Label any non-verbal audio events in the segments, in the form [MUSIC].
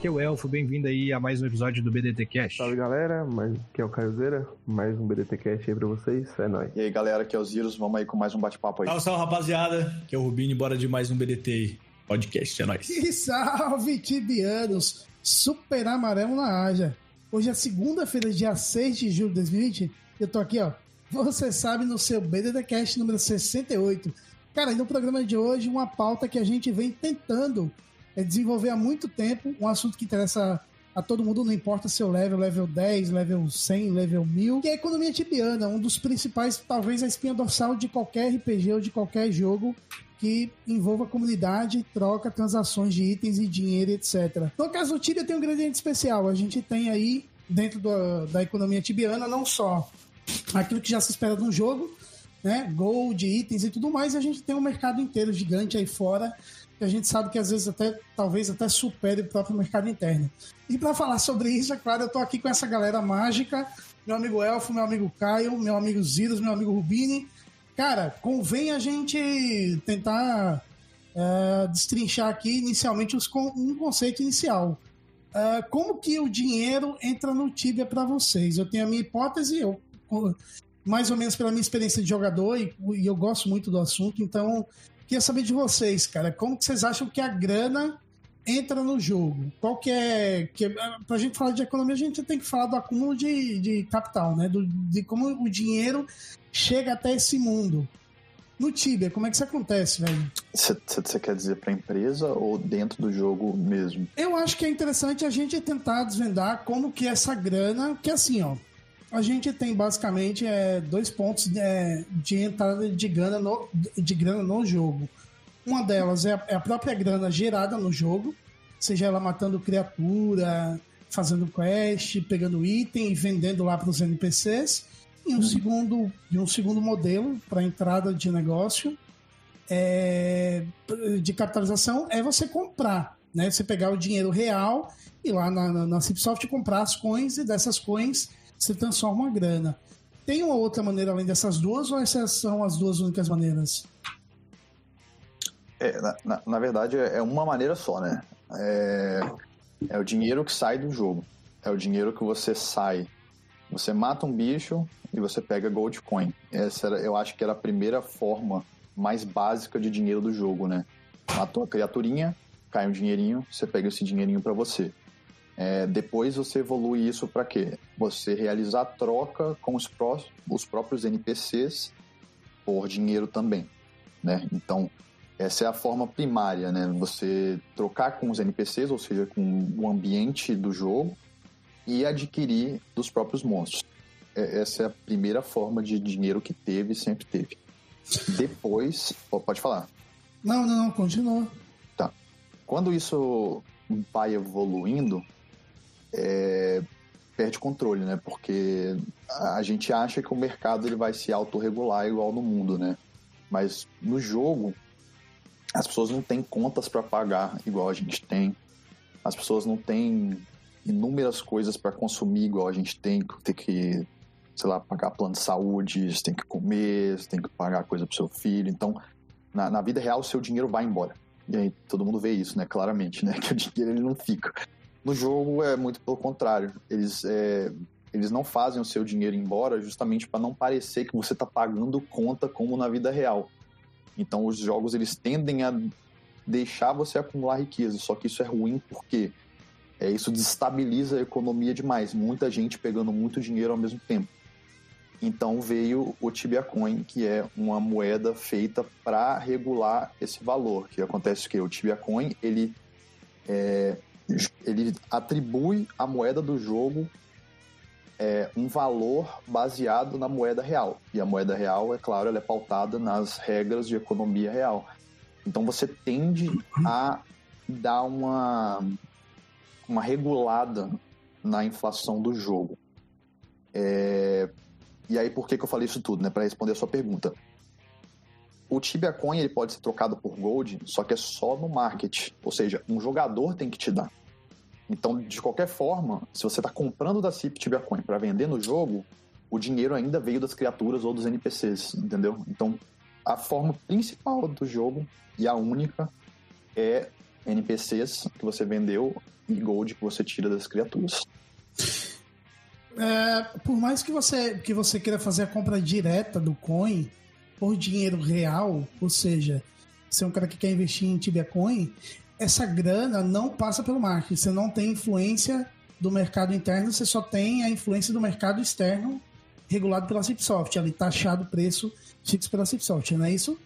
Aqui é o Elfo, bem-vindo aí a mais um episódio do BDT Cast. Salve galera, mais, aqui é o Caio Zeira, mais um BDT Cast aí pra vocês, é nóis. E aí galera, aqui é o Zirus, vamos aí com mais um bate-papo aí. Salve, salve rapaziada, aqui é o Rubinho, bora de mais um BDT aí. podcast, é nóis. E salve, tibianos! Super amarelo na Aja. Hoje é segunda-feira, dia 6 de julho de 2020. Eu tô aqui, ó. Você sabe, no seu BDT Cast número 68. Cara, e no programa de hoje, uma pauta que a gente vem tentando é desenvolver há muito tempo, um assunto que interessa a todo mundo, não importa seu level, level 10, level 100, level 1000, que é a economia tibiana, um dos principais, talvez a espinha dorsal de qualquer RPG ou de qualquer jogo que envolva comunidade, troca, transações de itens e dinheiro, etc. No caso do Tibia tem um ingrediente especial, a gente tem aí, dentro do, da economia tibiana, não só aquilo que já se espera de um jogo, né, gold, itens e tudo mais, e a gente tem um mercado inteiro gigante aí fora que a gente sabe que às vezes até talvez até supere o próprio mercado interno. E para falar sobre isso, é claro, eu tô aqui com essa galera mágica, meu amigo Elfo, meu amigo Caio, meu amigo Ziros, meu amigo Rubini. Cara, convém a gente tentar uh, destrinchar aqui inicialmente os, um conceito inicial. Uh, como que o dinheiro entra no Tibia para vocês? Eu tenho a minha hipótese, eu mais ou menos pela minha experiência de jogador e, e eu gosto muito do assunto, então Queria saber de vocês, cara, como que vocês acham que a grana entra no jogo? Qual que é. Que, pra gente falar de economia, a gente tem que falar do acúmulo de, de capital, né? Do, de como o dinheiro chega até esse mundo. No Tibia, como é que isso acontece, velho? Você quer dizer para a empresa ou dentro do jogo mesmo? Eu acho que é interessante a gente tentar desvendar como que essa grana, que assim, ó, a gente tem basicamente é, dois pontos é, de entrada de grana, no, de grana no jogo. Uma delas é a, é a, própria grana gerada no jogo, seja ela matando criatura, fazendo quest, pegando item e vendendo lá para os NPCs. E um, uhum. segundo, e um segundo modelo para entrada de negócio é, de capitalização é você comprar. Né? Você pegar o dinheiro real e lá na, na, na Cipsoft comprar as coins e dessas coins se transforma uma grana. Tem uma outra maneira além dessas duas ou essas são as duas únicas maneiras? É, na, na, na, verdade, é uma maneira só, né? É, é o dinheiro que sai do jogo. É o dinheiro que você sai. Você mata um bicho e você pega Gold Coin. Essa era, eu acho que era a primeira forma mais básica de dinheiro do jogo, né? Matou a criaturinha, cai um dinheirinho, você pega esse dinheirinho para você. É, depois você evolui isso para quê? Você realizar troca com os, pró os próprios NPCs por dinheiro também, né? Então, essa é a forma primária, né? Você trocar com os NPCs, ou seja, com o ambiente do jogo e adquirir dos próprios monstros. É, essa é a primeira forma de dinheiro que teve e sempre teve. Depois, pode falar. Não, não, não, continua. Tá. Quando isso vai evoluindo, é, perde controle, né? Porque a gente acha que o mercado ele vai se autorregular igual no mundo, né? Mas no jogo, as pessoas não têm contas para pagar igual a gente tem. As pessoas não têm inúmeras coisas para consumir igual a gente tem. Tem que, sei lá, pagar plano de saúde, você tem que comer, você tem que pagar coisa pro seu filho. Então, na, na vida real, o seu dinheiro vai embora. E aí todo mundo vê isso, né? Claramente, né? [LAUGHS] Que o dinheiro ele não fica. No jogo é muito pelo contrário. Eles, é, eles não fazem o seu dinheiro embora justamente para não parecer que você está pagando conta como na vida real. Então os jogos eles tendem a deixar você acumular riqueza, só que isso é ruim porque é, isso desestabiliza a economia demais. Muita gente pegando muito dinheiro ao mesmo tempo. Então veio o Tibia Coin, que é uma moeda feita para regular esse valor. Que acontece que o Tibia Coin ele é, ele atribui a moeda do jogo é, um valor baseado na moeda real. E a moeda real, é claro, ela é pautada nas regras de economia real. Então você tende a dar uma, uma regulada na inflação do jogo. É, e aí, por que, que eu falei isso tudo? Né? Para responder a sua pergunta. O Tibia Coin ele pode ser trocado por Gold, só que é só no market. Ou seja, um jogador tem que te dar. Então, de qualquer forma, se você está comprando da CIP Tibia Coin para vender no jogo, o dinheiro ainda veio das criaturas ou dos NPCs, entendeu? Então, a forma principal do jogo e a única é NPCs que você vendeu e gold que você tira das criaturas. É, por mais que você, que você queira fazer a compra direta do coin por dinheiro real, ou seja, se é um cara que quer investir em Tibia Coin, essa grana não passa pelo marketing. Você não tem influência do mercado interno, você só tem a influência do mercado externo regulado pela Cipsoft, ali taxado o preço fixo pela Cipsoft, não é isso?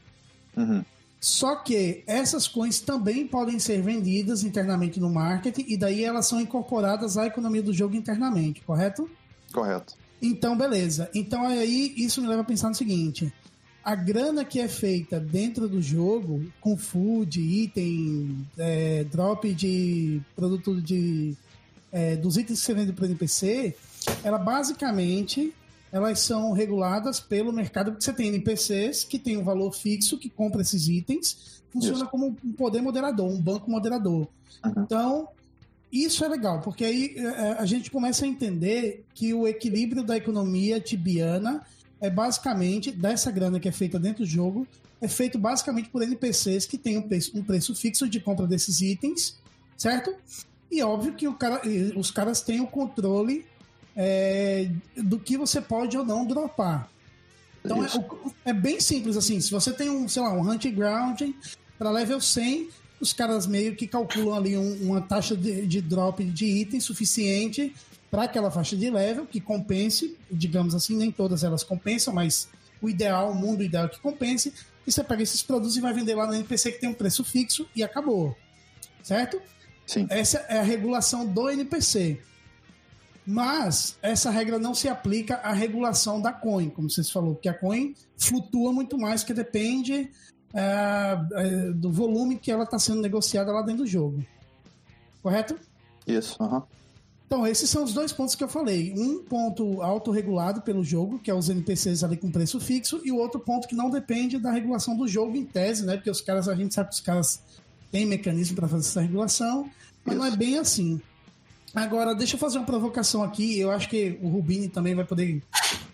Uhum. Só que essas coins também podem ser vendidas internamente no marketing e daí elas são incorporadas à economia do jogo internamente, correto? Correto. Então, beleza. Então aí isso me leva a pensar no seguinte: a grana que é feita dentro do jogo, com food, item, é, drop de produto de. É, dos itens que você vende para o NPC, ela basicamente elas são reguladas pelo mercado, porque você tem NPCs que tem um valor fixo, que compra esses itens, funciona isso. como um poder moderador, um banco moderador. Uhum. Então, isso é legal, porque aí é, a gente começa a entender que o equilíbrio da economia tibiana é basicamente, dessa grana que é feita dentro do jogo, é feito basicamente por NPCs que têm um preço, um preço fixo de compra desses itens, certo? E óbvio que cara, os caras têm o controle é, do que você pode ou não dropar. Então é, é, bem simples assim. Se você tem um, sei lá, um Hunting Ground para level 100, os caras meio que calculam ali um, uma taxa de, de drop de item suficiente para aquela faixa de level que compense, digamos assim, nem todas elas compensam, mas o ideal, o mundo ideal é que compense, e você pega esses produtos e vai vender lá no NPC que tem um preço fixo e acabou. Certo? Sim. Essa é a regulação do NPC. Mas essa regra não se aplica à regulação da coin, como vocês falou, porque a coin flutua muito mais, que depende é, do volume que ela está sendo negociada lá dentro do jogo. Correto? Isso, aham. Uhum. Então, esses são os dois pontos que eu falei. Um ponto autorregulado pelo jogo, que é os NPCs ali com preço fixo, e o outro ponto que não depende da regulação do jogo em tese, né? Porque os caras, a gente sabe que os caras têm mecanismo para fazer essa regulação, mas Isso. não é bem assim. Agora, deixa eu fazer uma provocação aqui. Eu acho que o Rubini também vai poder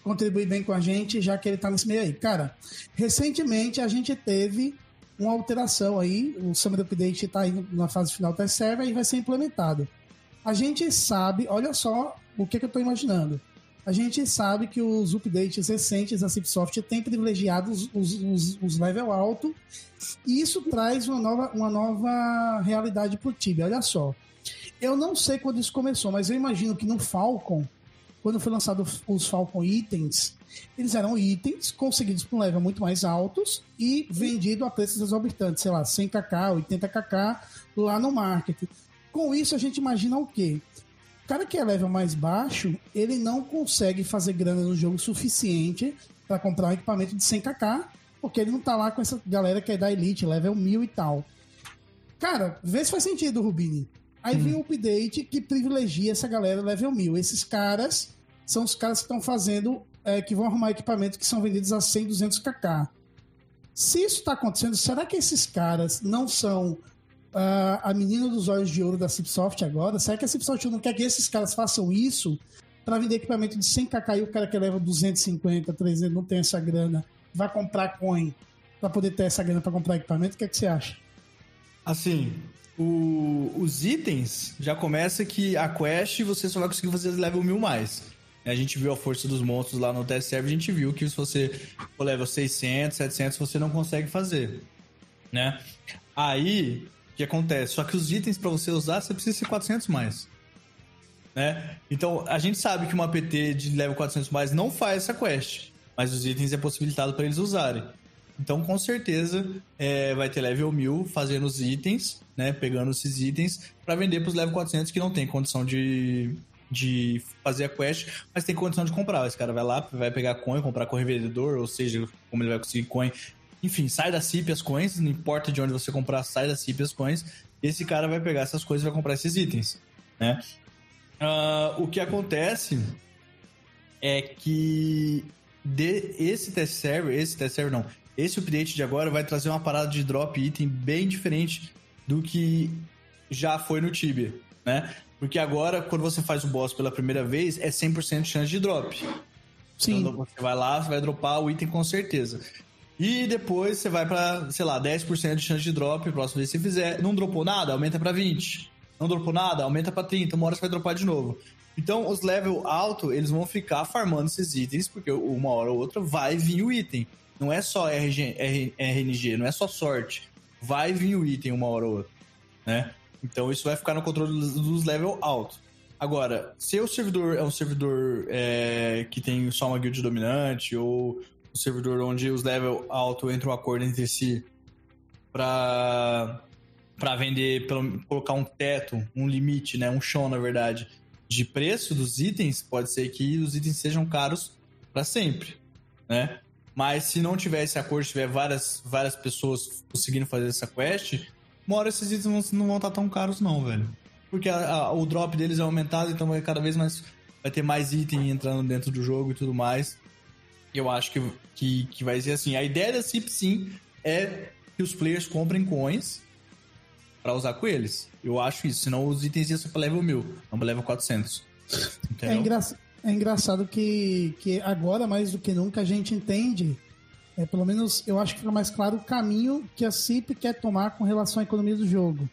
contribuir bem com a gente, já que ele tá nesse meio aí. Cara, recentemente a gente teve uma alteração aí. O Summer Update está aí na fase final da server e vai ser implementado. A gente sabe, olha só o que, que eu estou imaginando. A gente sabe que os updates recentes da Cipsoft têm privilegiado os, os, os, level alto e isso traz uma nova, uma nova realidade para o Tibia. Olha só. Eu não sei quando isso começou, mas eu imagino que no Falcon, quando foi lançado os Falcon Itens, eles eram itens conseguidos por um level muito mais altos e vendido a preços exorbitantes, sei lá, 100kk, 80kk lá no market. Com isso, a gente imagina o quê? O cara que é level mais baixo, ele não consegue fazer grana no jogo suficiente para comprar um equipamento de 100kk, porque ele não tá lá com essa galera que é da Elite, level 1000 e tal. Cara, vê se faz sentido, Rubini. Aí hum. vem o update que privilegia essa galera level 1000. Esses caras são os caras que estão fazendo, é, que vão arrumar equipamentos que são vendidos a 100, 200kk. Se isso está acontecendo, será que esses caras não são uh, a menina dos olhos de ouro da Cipsoft agora? Será que a Cipsoft não quer que esses caras façam isso para vender equipamento de 100kk e o cara que leva 250, 300, não tem essa grana, vai comprar coin para poder ter essa grana para comprar equipamento? O que, é que você acha? Assim, o, os itens já começa que a quest você só vai conseguir fazer level 1000 mais. A gente viu a força dos monstros lá no test server, a gente viu que se você for level 600, 700, você não consegue fazer, né? Aí, que acontece? Só que os itens para você usar, você precisa ser 400 mais. Né? Então, a gente sabe que uma PT de level 400 mais não faz essa quest, mas os itens é possibilitado para eles usarem. Então, com certeza, é, vai ter level 1000 fazendo os itens, né? Pegando esses itens para vender para os level 400 que não tem condição de, de fazer a quest, mas tem condição de comprar. Esse cara vai lá, vai pegar coin, comprar com revendedor, ou seja, como ele vai conseguir coin. Enfim, sai da CIP as coins, não importa de onde você comprar, sai da CIP as coins. Esse cara vai pegar essas coisas e vai comprar esses itens, né? Uh, o que acontece é que de, esse test server, esse test server não, esse update de agora vai trazer uma parada de drop item bem diferente do que já foi no Tibia, né? Porque agora, quando você faz o boss pela primeira vez, é 100% de chance de drop. Sim. Então você vai lá, você vai dropar o item com certeza. E depois você vai pra, sei lá, 10% de chance de drop, próxima vez que você fizer. Não dropou nada, aumenta pra 20. Não dropou nada, aumenta pra 30. Uma hora você vai dropar de novo. Então, os level alto, eles vão ficar farmando esses itens, porque uma hora ou outra vai vir o item. Não é só RG, RNG, não é só sorte. Vai vir o item uma hora ou outra, né? Então isso vai ficar no controle dos level alto. Agora, se o servidor é um servidor é, que tem só uma guild dominante, ou um servidor onde os level alto entram um acordo entre si para para vender, pra colocar um teto, um limite, né, um chão na verdade, de preço dos itens, pode ser que os itens sejam caros para sempre, né? Mas se não tiver esse acordo, tiver várias, várias pessoas conseguindo fazer essa quest, uma hora esses itens não vão estar tão caros, não, velho. Porque a, a, o drop deles é aumentado, então vai cada vez mais. Vai ter mais item entrando dentro do jogo e tudo mais. Eu acho que, que, que vai ser assim. A ideia da CIP, sim, é que os players comprem coins para usar com eles. Eu acho isso. Senão os itens iam ser pra level 1000, não pra level 400. É, engra... é engraçado que, que agora, mais do que nunca, a gente entende é, pelo menos eu acho que fica mais claro o caminho que a CIP quer tomar com relação à economia do jogo.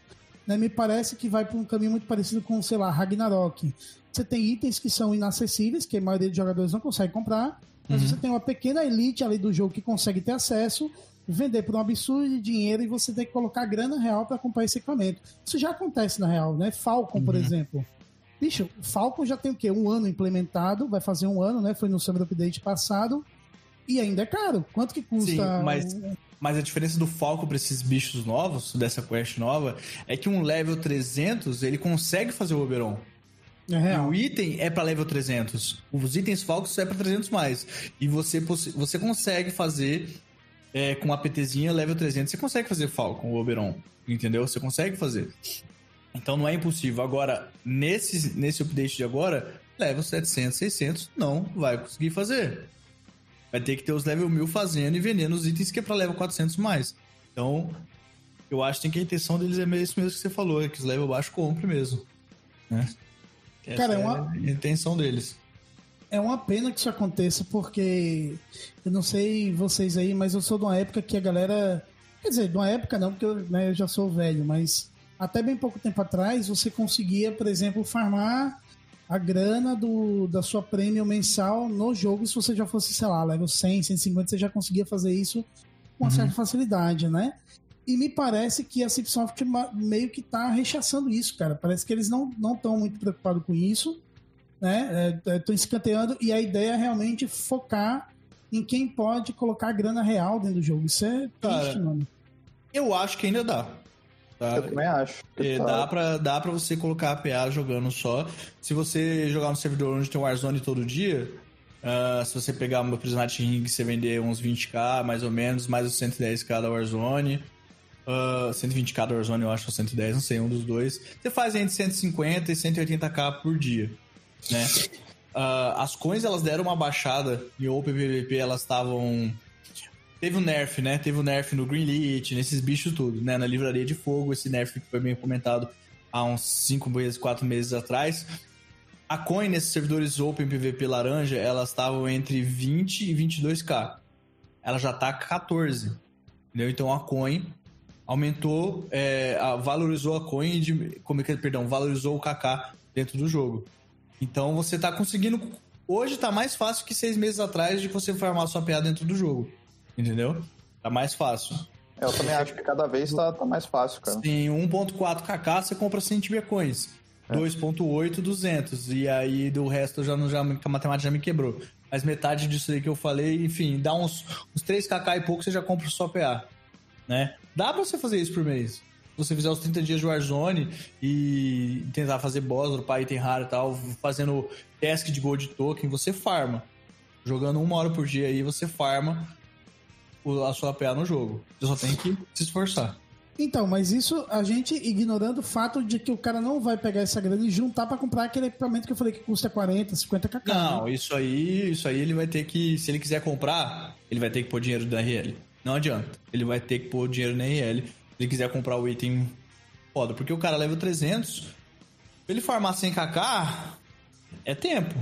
Né, me parece que vai para um caminho muito parecido com, sei lá, Ragnarok. Você tem itens que são inacessíveis, que a maioria dos jogadores não consegue comprar, mas uhum. você tem uma pequena elite ali do jogo que consegue ter acesso, vender por um absurdo de dinheiro e você tem que colocar grana real para comprar esse equipamento. Isso já acontece na real, né? Falcon, uhum. por exemplo. Bicho, Falcon já tem o quê? Um ano implementado, vai fazer um ano, né? Foi no Summer Update passado. E ainda é caro. Quanto que custa? Sim, mas, mas a diferença do Falco para esses bichos novos, dessa quest nova, é que um level 300 ele consegue fazer o Oberon. É. E o item é para level 300. Os itens Falcos é para 300 mais. E você, você consegue fazer é, com a PTzinha level 300, você consegue fazer Falcon, o Oberon. Entendeu? Você consegue fazer. Então não é impossível. Agora, nesse, nesse update de agora, level 700, 600, não vai conseguir fazer. Vai ter que ter os level 1000 fazendo e vendendo os itens que é pra level 400 mais. Então, eu acho que a intenção deles é isso mesmo que você falou, é que os level baixo compre mesmo. Né? Essa Cara, é, uma... é a intenção deles. É uma pena que isso aconteça, porque eu não sei vocês aí, mas eu sou de uma época que a galera. Quer dizer, de uma época não, porque eu, né, eu já sou velho, mas até bem pouco tempo atrás você conseguia, por exemplo, farmar a grana do, da sua prêmio mensal no jogo, se você já fosse, sei lá, level 100, 150, você já conseguia fazer isso com uma uhum. certa facilidade, né? E me parece que a Cipsoft meio que tá rechaçando isso, cara. Parece que eles não estão muito preocupados com isso, né? Estão é, é escanteando e a ideia é realmente focar em quem pode colocar grana real dentro do jogo. Isso é triste, mano. Eu acho que ainda dá. Tá? Eu também acho. É, dá, pra, dá pra você colocar a PA jogando só. Se você jogar no servidor onde tem Warzone todo dia, uh, se você pegar uma Prismatic Ring, você vender uns 20k mais ou menos, mais os 110k da Warzone. Uh, 120k da Warzone, eu acho, ou 110, não sei, um dos dois. Você faz entre 150 e 180k por dia, né? Uh, as coins, elas deram uma baixada em OpenPVP, elas estavam Teve o um nerf, né? Teve o um nerf no Greenlit, nesses bichos tudo, né? Na Livraria de Fogo, esse nerf que foi bem comentado há uns 5 meses, 4 meses atrás. A coin nesses servidores Open PVP laranja, elas estavam entre 20 e 22k. Ela já tá 14. Entendeu? Então a coin aumentou, é, valorizou a coin de. Como é que perdão, valorizou o KK dentro do jogo. Então você tá conseguindo. Hoje tá mais fácil que seis meses atrás de você farmar sua PA dentro do jogo. Entendeu? Tá mais fácil. É, eu também acho que cada vez tá, tá mais fácil, cara. Sim, 1.4 kk você compra 100 bitcoins. É. 2.8, 200. E aí do resto já, já, a matemática já me quebrou. Mas metade disso aí que eu falei, enfim, dá uns, uns 3 kk e pouco você já compra só PA. Né? Dá pra você fazer isso por mês. você fizer os 30 dias de Warzone e tentar fazer boss, dropar item raro e tal, fazendo task de gold token, você farma. Jogando uma hora por dia aí, você farma a sua PA no jogo. Você só tem que se esforçar. Então, mas isso a gente ignorando o fato de que o cara não vai pegar essa grana e juntar para comprar aquele equipamento que eu falei que custa 40, 50 kk. Não, né? isso aí, isso aí ele vai ter que, se ele quiser comprar, ele vai ter que pôr dinheiro da RL. Não adianta. Ele vai ter que pôr dinheiro na RL se ele quiser comprar o item foda, porque o cara leva 300, ele farmar 100 kk é tempo.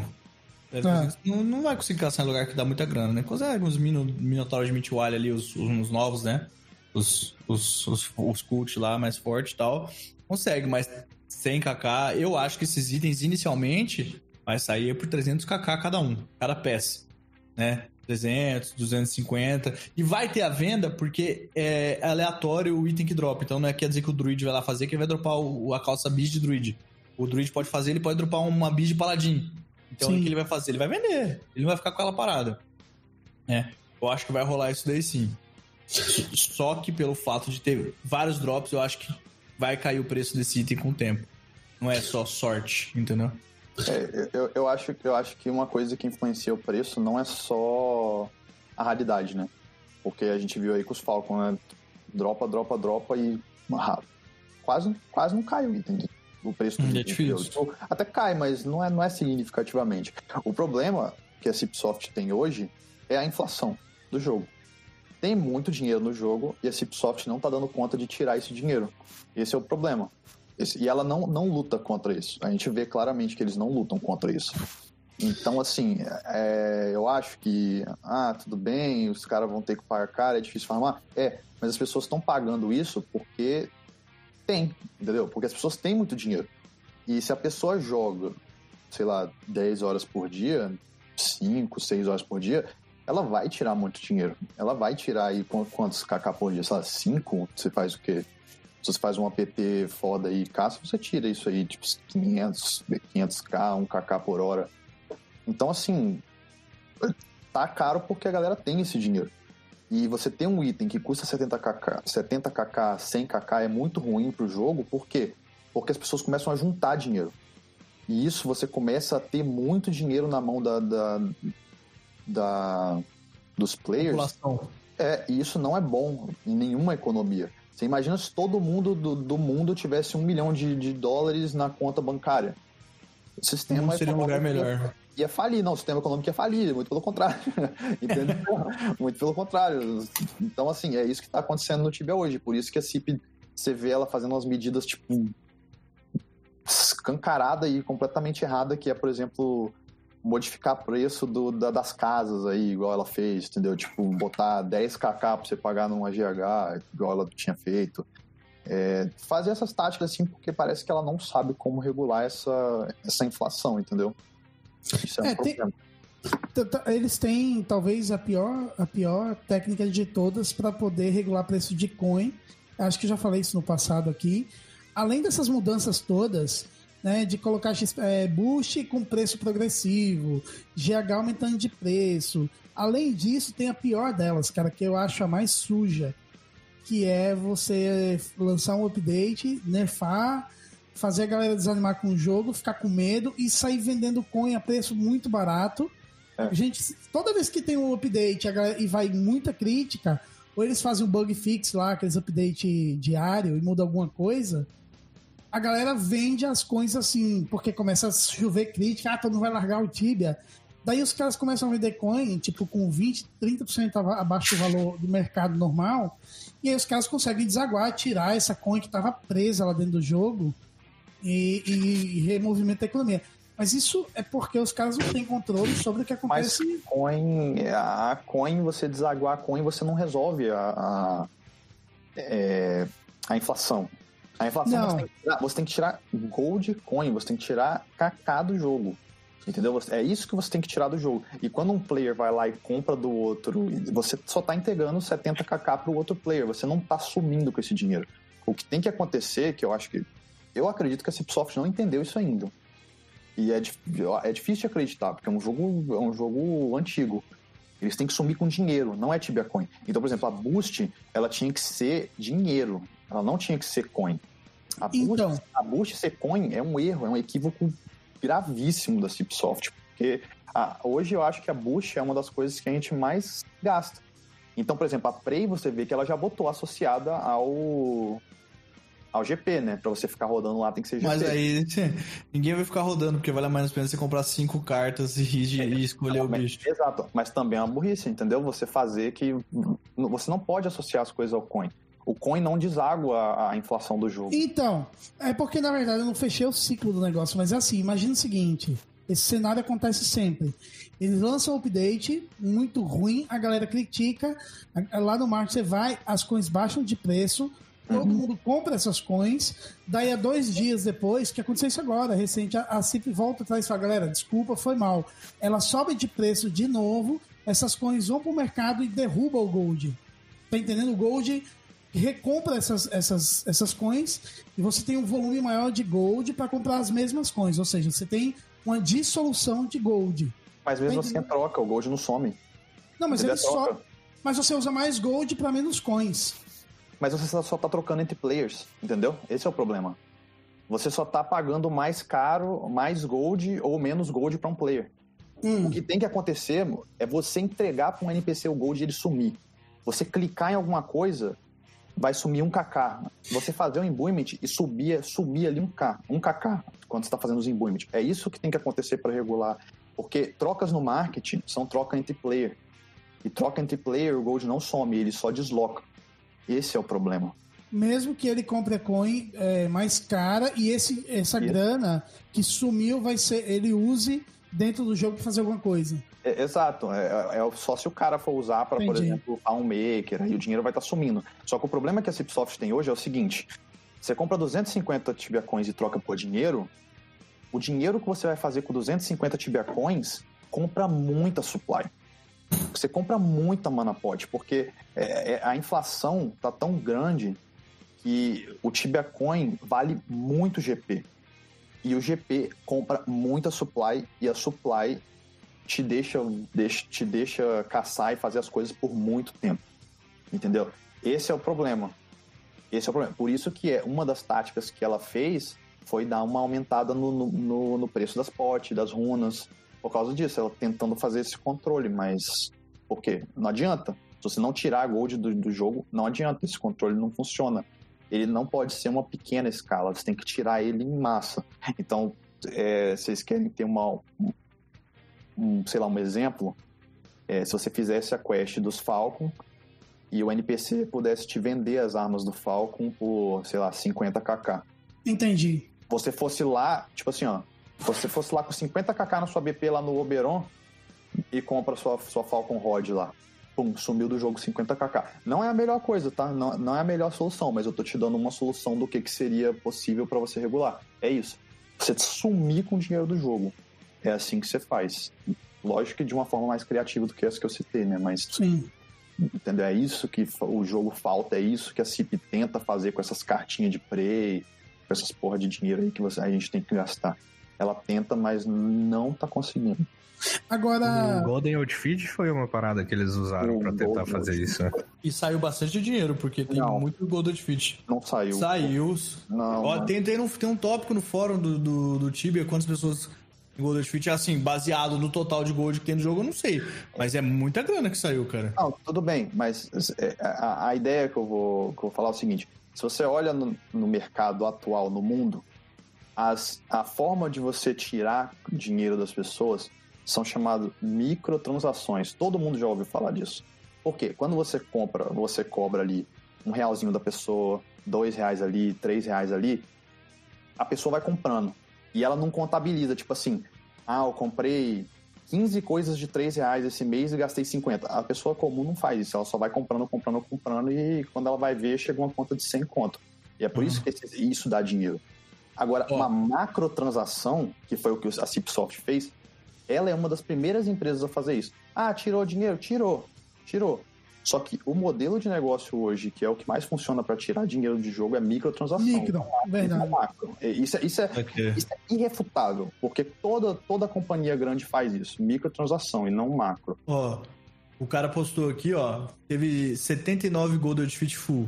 É. Não, não vai conseguir caçar em lugar que dá muita grana, né? Consegue uns minotauros de Mitwalha ali, os, os novos, né? os, os, os, os cult lá mais forte e tal, consegue, mas 100kk, eu acho que esses itens inicialmente vai sair por 300kk cada um, cada peça, né? 300, 250. E vai ter a venda porque é aleatório o item que dropa. Então não é quer dizer que o druid vai lá fazer que ele vai dropar o, a calça bis de druid. O druid pode fazer, ele pode dropar uma bis de paladin. Então sim. o que ele vai fazer? Ele vai vender. Ele não vai ficar com ela parada. É. Eu acho que vai rolar isso daí sim. Só que pelo fato de ter vários drops, eu acho que vai cair o preço desse item com o tempo. Não é só sorte, entendeu? É, eu, eu, acho, eu acho que uma coisa que influencia o preço não é só a raridade, né? Porque a gente viu aí com os Falcon, né? Dropa, dropa, dropa e quase, quase não cai o item. O preço do hum, é difícil. Até cai, mas não é, não é significativamente. O problema que a Cipsoft tem hoje é a inflação do jogo tem muito dinheiro no jogo e a Cipsoft não está dando conta de tirar esse dinheiro. Esse é o problema. E ela não, não luta contra isso. A gente vê claramente que eles não lutam contra isso. Então, assim, é, eu acho que, ah, tudo bem, os caras vão ter que pagar cara, é difícil farmar. É, mas as pessoas estão pagando isso porque tem, entendeu? Porque as pessoas têm muito dinheiro. E se a pessoa joga, sei lá, 10 horas por dia, 5, 6 horas por dia, ela vai tirar muito dinheiro. Ela vai tirar aí quantos kk por dia? Sei lá, 5? Você faz o quê? Se você faz um apt foda aí, caça, você tira isso aí, tipo 500, 500k, 1 kk por hora. Então, assim, tá caro porque a galera tem esse dinheiro. E você ter um item que custa 70kk, 70kk, 100kk é muito ruim pro jogo, por quê? Porque as pessoas começam a juntar dinheiro. E isso você começa a ter muito dinheiro na mão da, da da, dos players. População. É, e isso não é bom em nenhuma economia. Você imagina se todo mundo do, do mundo tivesse um milhão de, de dólares na conta bancária. O sistema não seria um lugar melhor. Ia falir, não, o sistema econômico ia falir, muito pelo contrário. [LAUGHS] Entendeu? [LAUGHS] muito pelo contrário. Então, assim, é isso que está acontecendo no Tibia hoje. Por isso que a CIP, você vê ela fazendo umas medidas, tipo, escancarada e completamente errada, que é, por exemplo, modificar preço do, da, das casas aí, igual ela fez, entendeu? Tipo, botar 10kk pra você pagar numa GH, igual ela tinha feito. É, fazer essas táticas assim, porque parece que ela não sabe como regular essa, essa inflação, entendeu? Isso é, é um problema. Tem, eles têm talvez a pior, a pior técnica de todas para poder regular preço de coin. Acho que já falei isso no passado aqui. Além dessas mudanças todas, né, de colocar é, boost com preço progressivo, GH aumentando de preço. Além disso, tem a pior delas, cara, que eu acho a mais suja, que é você lançar um update, nerfar, fazer a galera desanimar com o jogo, ficar com medo e sair vendendo coin a preço muito barato. É. Gente, toda vez que tem um update galera, e vai muita crítica, ou eles fazem um bug fix lá, aqueles update diário e muda alguma coisa, a galera vende as coisas assim, porque começa a chover crítica, ah, todo mundo vai largar o Tibia. Daí os caras começam a vender coin, tipo, com 20, 30% abaixo do valor do mercado normal, e aí os caras conseguem desaguar, tirar essa coin que estava presa lá dentro do jogo e, e, e removimento da economia. Mas isso é porque os caras não têm controle sobre o que acontece. Mas coin, a coin, você desaguar a coin, você não resolve a, a, é, a inflação. A inflação você tem, tirar, você tem, que tirar, gold coin, você tem que tirar KK do jogo. Entendeu? É isso que você tem que tirar do jogo. E quando um player vai lá e compra do outro, você só está entregando 70kk para o outro player, você não está sumindo com esse dinheiro. O que tem que acontecer, que eu acho que. Eu acredito que a Cipsoft não entendeu isso ainda. E é, é difícil de acreditar, porque é um jogo, é um jogo antigo. Eles têm que sumir com dinheiro, não é Tibia Coin. Então, por exemplo, a Boost, ela tinha que ser dinheiro. Ela não tinha que ser coin. A Então. Boost, a Boost ser coin é um erro, é um equívoco gravíssimo da Cipsoft. Porque a- hoje eu acho que a Boost é uma das coisas que a gente mais gasta. Então, por exemplo, a Prey você vê que ela já botou associada ao ao GP, né? Pra você ficar rodando lá tem que ser GP. Mas aí [LAUGHS] ninguém vai ficar rodando, porque vale mais a pena você comprar cinco cartas e, e escolher o Mas- bicho. Exato, mas também é uma burrice, entendeu? Você fazer que. Você não pode associar as coisas ao coin. O coin não deságua a, inflação do jogo. Então, é porque na verdade eu não fechei o ciclo do negócio, mas é assim, imagina o seguinte: esse cenário acontece sempre. Eles lançam um update muito ruim, a galera critica, lá no marketing você vai, as coins baixam de preço, todo mundo compra essas coins, daí a dois dias depois, que aconteceu isso agora, recente, a, a CIP volta atrás e fala, galera, desculpa, foi mal. Ela sobe de preço de novo, essas coins vão pro mercado e derruba o Gold. Tá entendendo? O Gold recompra essas, essas, essas coins e você tem um volume maior de gold para comprar as mesmas coins. Ou seja, você tem uma dissolução de gold. Mas mesmo assim é troca, o gold não some. Não, mas Entendeu? ele só. Mas você usa mais gold para menos coins. Mas você só- só tá trocando entre players, entendeu? Esse é o problema. Você só tá pagando mais caro, mais gold ou menos gold para um player. Hum. O que tem que acontecer é você entregar para um NPC o gold e ele sumir. Você clicar em alguma coisa, vai sumir um KK. Você fazer um embuement e subir, subir ali um K, um KK, quando você está fazendo os embuement. É isso que tem que acontecer para regular. Porque trocas no marketing são troca entre player. E troca entre player, o gold não some, ele só desloca. Esse é o problema. Mesmo que ele compre a coin é, mais cara e esse, essa Isso. grana que sumiu vai ser. Ele use dentro do jogo para fazer alguma coisa. É, exato, é, é só se o cara for usar para, por exemplo, a um maker, aí o dinheiro vai estar sumindo. Só que o problema que a Cipsoft tem hoje é o seguinte: você compra 250 Tibia Coins e troca por dinheiro, o dinheiro que você vai fazer com 250 Tibia Coins compra muita supply. Você compra muita mana pod, porque é, é, a inflação tá tão grande que o Tibia Coin vale muito GP. E o GP compra muita supply e a supply te deixa, deixa- te deixa caçar e fazer as coisas por muito tempo. Entendeu? Esse é o problema. Esse é o problema. Por isso que é uma das táticas que ela fez foi dar uma aumentada no, no- no, preço das potes, das runas. Por causa disso, ela tentando fazer esse controle, mas por quê? Não adianta. Se você não tirar a gold do, do jogo, não adianta. Esse controle não funciona. Ele não pode ser uma pequena escala, você tem que tirar ele em massa. Então, é, vocês querem ter uma, um, sei lá, um exemplo, é, se você fizesse a quest dos Falcon e o NPC pudesse te vender as armas do Falcon por, sei lá, 50kk. Entendi. Você fosse lá, tipo assim, ó, você fosse lá com 50kk na sua BP lá no Oberon e compra sua, sua Falcon Rod lá. Pum, sumiu do jogo 50kk. Não é a melhor coisa, tá? Não, não é a melhor solução, mas eu tô te dando uma solução do que, que seria possível para você regular. É isso. Você sumir com o dinheiro do jogo. É assim que você faz. Lógico que de uma forma mais criativa do que essa que eu citei, né? Mas Sim. Entendeu? É isso que o jogo falta, é isso que a CIP tenta fazer com essas cartinhas de prey, com essas porra de dinheiro aí que você- a gente tem que gastar. Ela tenta, mas não tá conseguindo. Agora. O Golden Outfit foi uma parada que eles usaram O pra tentar Golden fazer Outfit. isso. né? E saiu bastante dinheiro, porque tem Não. muito Gold Outfit. Não saiu. Saiu. Não, Ó, não. tem, tem, um, tem um tópico no fórum do, do, do Tibia, quantas pessoas em Gold Outfit, assim, baseado no total de gold que tem no jogo, eu não sei. Mas é muita grana que saiu, cara. Não, tudo bem, mas é, a, a ideia que eu, vou, que eu vou falar é o seguinte: se você olha no, no mercado atual, no mundo, as, a forma de você tirar dinheiro das pessoas são chamadas microtransações. Todo mundo já ouviu falar disso. Por quê? Quando você compra, você cobra ali um realzinho da pessoa, dois reais ali, três reais ali, a pessoa vai comprando. E ela não contabiliza, tipo assim, ah, eu comprei 15 coisas de 3 reais esse mês e gastei 50. A pessoa comum não faz isso, ela só vai comprando, comprando, comprando e quando ela vai ver, chega uma conta de 100 conto. E é por isso que isso dá dinheiro. Agora, uma macrotransação, que foi o que a Cipsoft fez, ela é uma das primeiras empresas a fazer isso. Ah, tirou dinheiro? Tirou. Tirou. Só que o modelo de negócio hoje, que é o que mais funciona para tirar dinheiro de jogo, é microtransação. Micro, não é verdade. macro. É, Isso, é- isso é, isso é irrefutável, porque toda, toda companhia grande faz isso. Microtransação e não macro. Ó, o cara postou aqui, ó, teve 79 Gold Outfit full.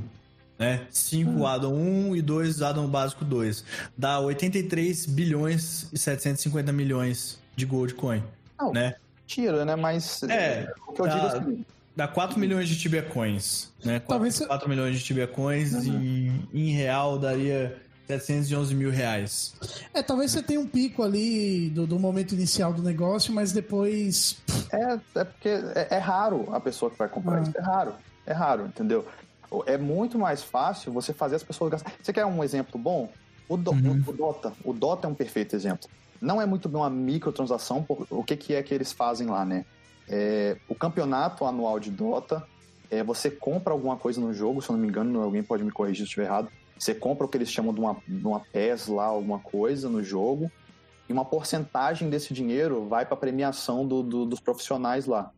né? 5 Hum. addon 1 e 2 addon básico 2. Dá 83 bilhões e 750 milhões de Gold Coin, Não, né? Tira, né? Mas É, o que eu tá. digo é assim, Dá 4 milhões de Tibia Coins, né? 4, Talvez se- milhões de Tibia Coins Uhum. e em real daria 711 mil reais. É, talvez você tenha um pico ali do, do momento inicial do negócio, mas depois. É, é porque é, é raro a pessoa que vai comprar Ah. isso. É raro. É raro, entendeu? É muito mais fácil você fazer as pessoas gastar. Você quer um exemplo bom? O, Do- Uhum. o Dota. O Dota é um perfeito exemplo. Não é muito bem uma microtransação. por- O que, que é que eles fazem lá, né? É, o campeonato anual de Dota, é, você compra alguma coisa no jogo, se eu não me engano, alguém pode me corrigir se eu estiver errado. Você compra o que eles chamam de uma, de uma PES lá, alguma coisa no jogo, e uma porcentagem desse dinheiro vai para premiação do- do- dos profissionais lá.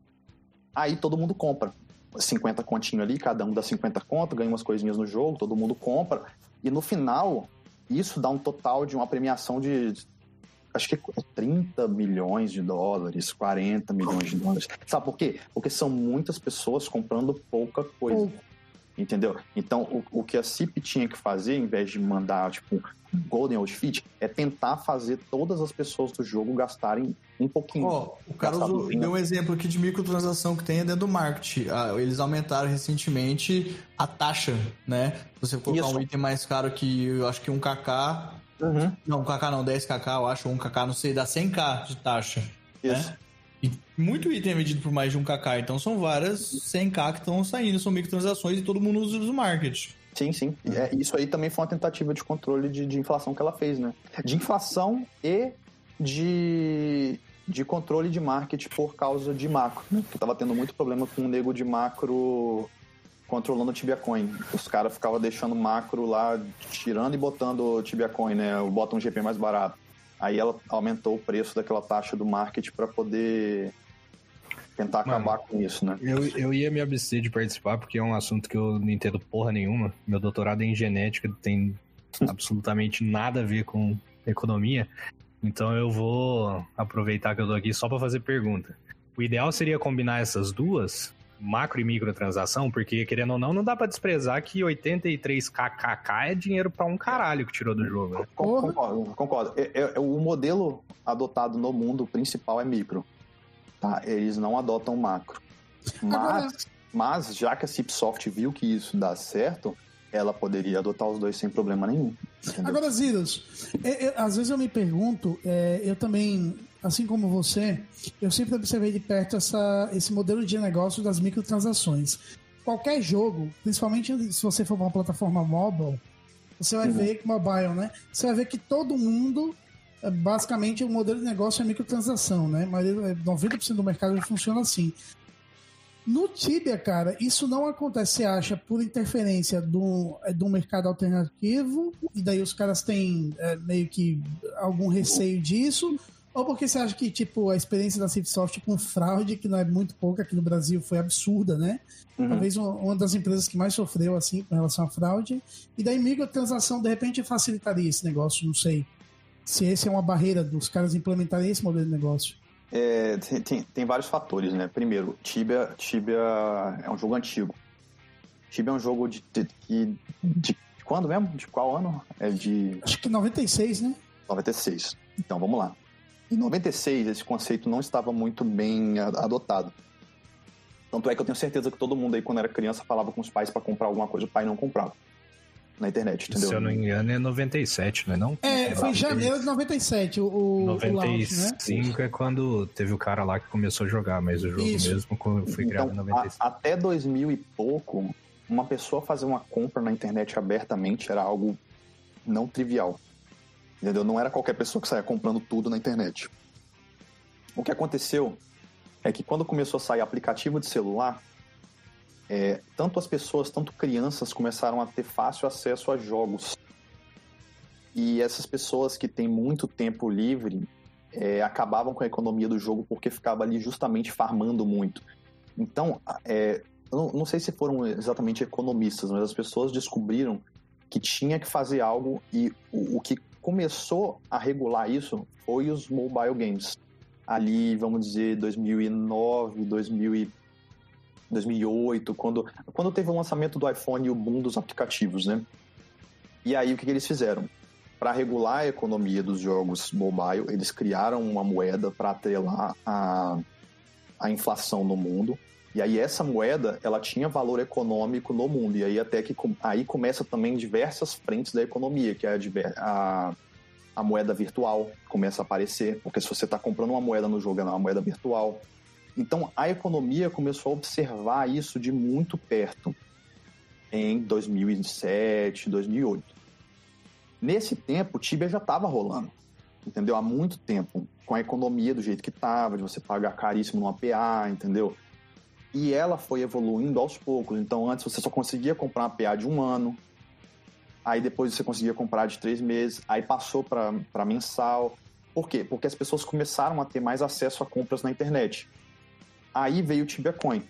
Aí todo mundo compra. 50 continho ali, cada um dá 50 conto, ganha umas coisinhas no jogo, todo mundo compra. E no final, isso dá um total de uma premiação de. Acho que é 30 milhões de dólares, 40 milhões de dólares. Sabe por quê? Porque são muitas pessoas comprando pouca coisa. Pouco. Entendeu? Então, o, o que a CIP tinha que fazer, em vez de mandar, tipo, Golden Outfit, é tentar fazer todas as pessoas do jogo gastarem um pouquinho. Ó, o cara Gastado usou- bem, deu um exemplo aqui de microtransação que tem dentro do marketing. Ah, eles aumentaram recentemente a taxa, né? Se você colocar Isso. um item mais caro que eu acho que um KK. Uhum, Não, um KK não, 10kk, eu acho, ou um KK, não sei, dá 100k de taxa. isso. E muito item é vendido por mais de um KK, então são várias 100k que estão saindo, são microtransações e todo mundo usa o marketing. Sim, sim. É, isso aí também foi uma tentativa de controle de, de inflação que ela fez, né? De inflação e de, de controle de marketing por causa de macro, né? Porque tava tendo muito problema com o nego de macro controlando o Tibia Coin. Os caras ficavam deixando macro lá, tirando e botando o Tibia Coin, né? Bota um GP mais barato. Aí ela aumentou o preço daquela taxa do marketing para poder tentar Mano, acabar com isso, né? Eu, eu ia me abster de participar porque é um assunto que eu não entendo porra nenhuma. Meu doutorado é em genética, tem [LAUGHS] absolutamente nada a ver com economia. Então eu vou aproveitar que eu tô aqui só pra fazer pergunta. O ideal seria combinar essas duas, macro e microtransação, porque querendo ou não, não dá pra desprezar que 83 kkk é dinheiro pra um caralho que tirou do jogo. Né? Concordo, concordo. É- é- é o modelo adotado no mundo principal é micro. Tá? Eles não adotam macro. Mas, mas já que a Cipsoft viu que isso dá certo, ela poderia adotar os dois sem problema nenhum. entendeu? Agora, Zirus, é- é- às vezes eu me pergunto, é, eu também, assim como você, eu sempre observei de perto essa, esse modelo de negócio das microtransações. Qualquer jogo, principalmente se você for para uma plataforma mobile, você vai Uhum. ver que mobile, né? Você vai ver que todo mundo, é, basicamente, o modelo de negócio é microtransação, né? Mas é, 90% do mercado funciona assim. No Tibia, cara, isso não acontece, você acha, por interferência do, é, do mercado alternativo, e daí os caras têm é, meio que algum receio disso, ou porque você acha que, tipo, a experiência da Cipsoft com fraude, que não é muito pouca aqui no Brasil, foi absurda, né? Uhum. Talvez uma, das empresas que mais sofreu, assim, com relação à fraude. E daí microtransação, de repente, facilitaria esse negócio, não sei. Se esse é uma barreira dos caras implementarem esse modelo de negócio. É, tem, tem- tem vários fatores, né? Primeiro, Tibia, Tibia é um jogo antigo. Tibia é um jogo de, de, de, de quando mesmo? De qual ano? É de Acho que 96, né? 96. Então vamos lá. Em 96, esse conceito não estava muito bem adotado. Tanto é que eu tenho certeza que todo mundo aí, quando era criança, falava com os pais para comprar alguma coisa, o pai não comprava. Na internet, entendeu? Se eu não me engano, é 97, não é não? É, foi em janeiro de 97 o, o, o launch, né? 95 é quando teve o cara lá que começou a jogar, mas o jogo Isso. mesmo foi criado em Então, 96. a- até 2000 e pouco, uma pessoa fazer uma compra na internet abertamente era algo não trivial. Entendeu? Não era qualquer pessoa que saia comprando tudo na internet. O que aconteceu é que quando começou a sair aplicativo de celular, é, tanto as pessoas, tanto crianças começaram a ter fácil acesso a jogos. E essas pessoas que têm muito tempo livre é, acabavam com a economia do jogo porque ficava ali justamente farmando muito. Então, é, não, não sei se foram exatamente economistas, mas as pessoas descobriram que tinha que fazer algo e o, o que começou a regular isso foi os mobile games. Ali, vamos dizer, 2009, 2000 e 2008, quando, quando teve o lançamento do iPhone e o boom dos aplicativos, né? E aí o que, que eles fizeram? Para regular a economia dos jogos mobile, eles criaram uma moeda para atrelar a, a inflação no mundo. E aí essa moeda, ela tinha valor econômico no mundo. E aí até que aí começa também diversas frentes da economia, que é a, a, a moeda virtual começa a aparecer, porque se você está comprando uma moeda no jogo, é uma moeda virtual. Então a economia começou a observar isso de muito perto em 2007, 2008. Nesse tempo, o Tibia já estava rolando, entendeu? Há muito tempo, com a economia do jeito que estava, de você pagar caríssimo no APA, entendeu? E ela foi evoluindo aos poucos. Então, antes você só conseguia comprar uma PA de um ano, aí depois você conseguia comprar de três meses, aí passou para mensal. Por quê? Porque as pessoas começaram a ter mais acesso a compras na internet. Aí veio o Tibia Coin.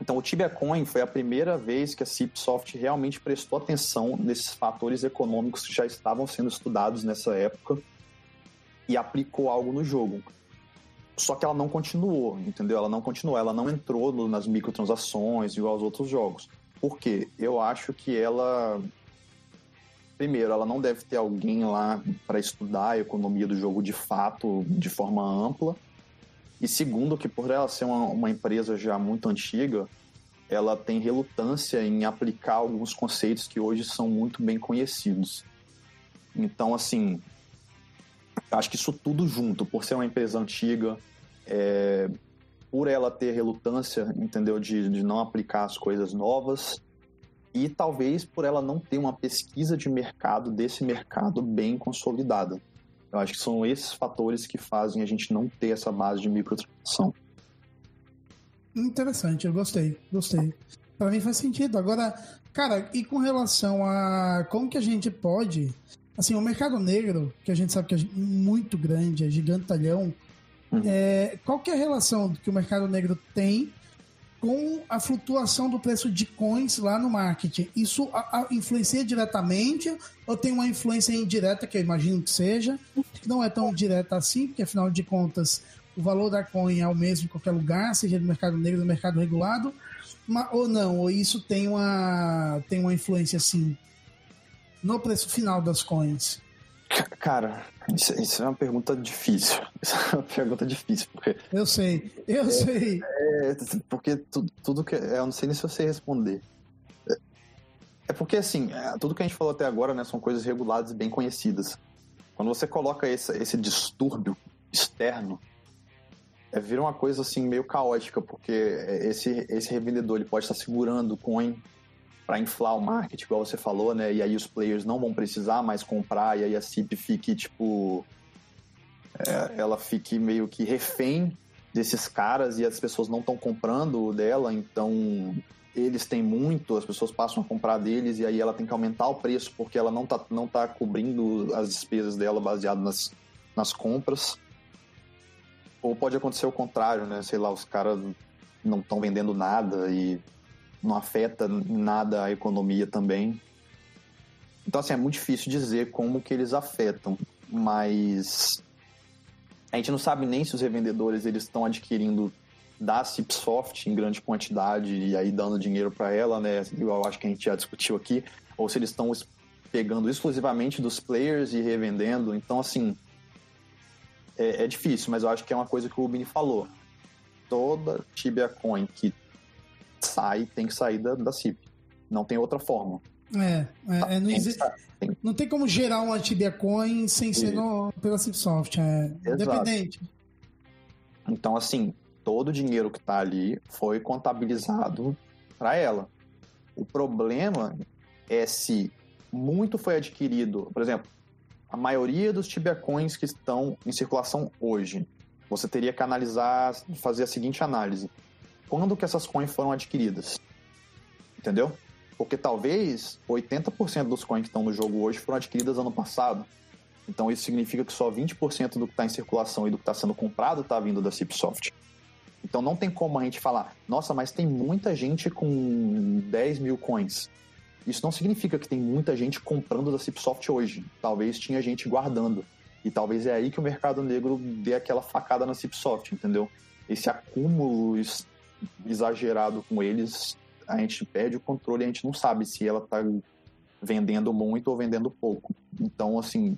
Então, o Tibia Coin foi a primeira vez que a Cipsoft realmente prestou atenção nesses fatores econômicos que já estavam sendo estudados nessa época e aplicou algo no jogo. Só que ela não continuou, entendeu? Ela não continuou, ela não entrou no, nas microtransações igual aos outros jogos. Por quê? Eu acho que ela. Primeiro, ela não deve ter alguém lá para estudar a economia do jogo de fato, de forma ampla. E segundo, que por ela ser uma, uma empresa já muito antiga, ela tem relutância em aplicar alguns conceitos que hoje são muito bem conhecidos. Então, assim, acho que isso tudo junto, por ser uma empresa antiga, é, por ela ter relutância, entendeu, de, de não aplicar as coisas novas, e talvez por ela não ter uma pesquisa de mercado desse mercado bem consolidada. Eu acho que são esses fatores que fazem a gente não ter essa base de microtransação. Interessante, eu gostei, gostei. Para mim faz sentido. Agora, cara, e com relação a como que a gente pode, assim, o mercado negro, que a gente sabe que é muito grande, é gigantalhão, uhum. é, qual que é a relação que o mercado negro tem com a flutuação do preço de coins lá no marketing. Isso a, a, influencia diretamente ou tem uma influência indireta, que eu imagino que seja, que não é tão direta assim, porque afinal de contas o valor da coin é o mesmo em qualquer lugar, seja no mercado negro ou no mercado regulado, mas, ou não, ou isso tem uma, tem uma influência assim no preço final das coins. Cara, isso, isso, é uma pergunta difícil. [LAUGHS] Isso é uma pergunta difícil, porque. Eu sei, eu é, sei. É, porque tu, tudo que. Eu não sei nem se eu sei responder. É, é porque, assim, é, tudo que a gente falou até agora né, são coisas reguladas e bem conhecidas. Quando você coloca esse, esse distúrbio externo, é, vira uma coisa assim meio caótica, porque esse, esse revendedor ele pode estar segurando o coin para inflar o marketing, igual você falou, né? E aí os players não vão precisar mais comprar, e aí a CIP fique, tipo. É, ela fique meio que refém desses caras e as pessoas não estão comprando dela, então eles têm muito, as pessoas passam a comprar deles e aí ela tem que aumentar o preço porque ela não está não tá cobrindo as despesas dela baseado nas, nas compras. Ou pode acontecer o contrário, né? Sei lá, os caras não estão vendendo nada e não afeta nada a economia também. Então, assim, é muito difícil dizer como que eles afetam, mas a gente não sabe nem se os revendedores eles estão adquirindo da Cipsoft em grande quantidade e aí dando dinheiro para ela, né? Eu acho que a gente já discutiu aqui, ou se eles estão pegando exclusivamente dos players e revendendo. Então, assim, é, é, difícil, mas eu acho que é uma coisa que o Rubini falou. Toda Tibia Coin que sai, tem que sair da, da CIP. Não tem outra forma. É, é, tá, é não, existe, tem. não tem como gerar um Tibia Coin sem ser no, pela Cipsoft. É independente. Então, assim, todo o dinheiro que está ali foi contabilizado para ela. O problema é se muito foi adquirido, por exemplo, a maioria dos Tibia Coins que estão em circulação hoje, você teria que analisar, fazer a seguinte análise quando que essas coins foram adquiridas. Entendeu? Porque talvez 80% dos coins que estão no jogo hoje foram adquiridas ano passado. Então isso significa que só 20% do que está em circulação e do que está sendo comprado está vindo da Cipsoft. Então não tem como a gente falar, nossa, mas tem muita gente com 10 mil coins. Isso não significa que tem muita gente comprando da Cipsoft hoje. Talvez tinha gente guardando. E talvez é aí que o mercado negro dê aquela facada na Cipsoft, entendeu? Esse acúmulo exagerado com eles, a gente perde o controle, a gente não sabe se ela tá vendendo muito ou vendendo pouco. Então, assim,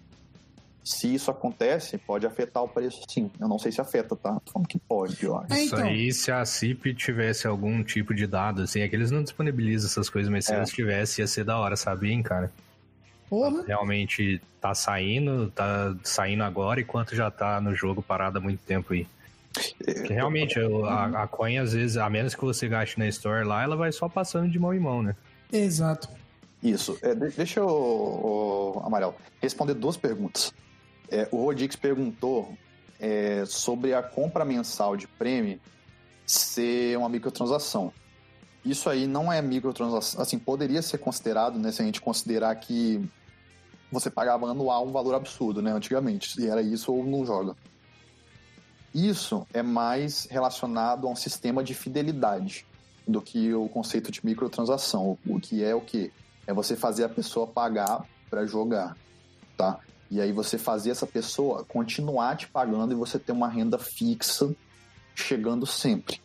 se isso acontece, pode afetar o preço sim. Eu não sei se afeta, tá? Como que pode, eu acho. Isso então. aí, se a CIP tivesse algum tipo de dado, assim, é que eles não disponibilizam essas coisas, mas se É. eles tivessem, ia ser da hora, sabe, hein, cara? Porra. Realmente tá saindo, tá saindo agora, enquanto já tá no jogo parado há muito tempo aí. Porque realmente, a, a coin, às vezes, a menos que você gaste na store lá, ela vai só passando de mão em mão, né? Exato. Isso. É, de- deixa eu, Amarelo, responder duas perguntas. É, o Rodix perguntou é, sobre a compra mensal de prêmio ser uma microtransação. Isso aí não é microtransação. Assim, poderia ser considerado, né? Se a gente considerar que você pagava anual um valor absurdo, né? Antigamente. Se era isso ou não joga. Isso é mais relacionado a um sistema de fidelidade do que o conceito de microtransação. O que é o quê? É você fazer a pessoa pagar para jogar, tá? E aí você fazer essa pessoa continuar te pagando e você ter uma renda fixa chegando sempre.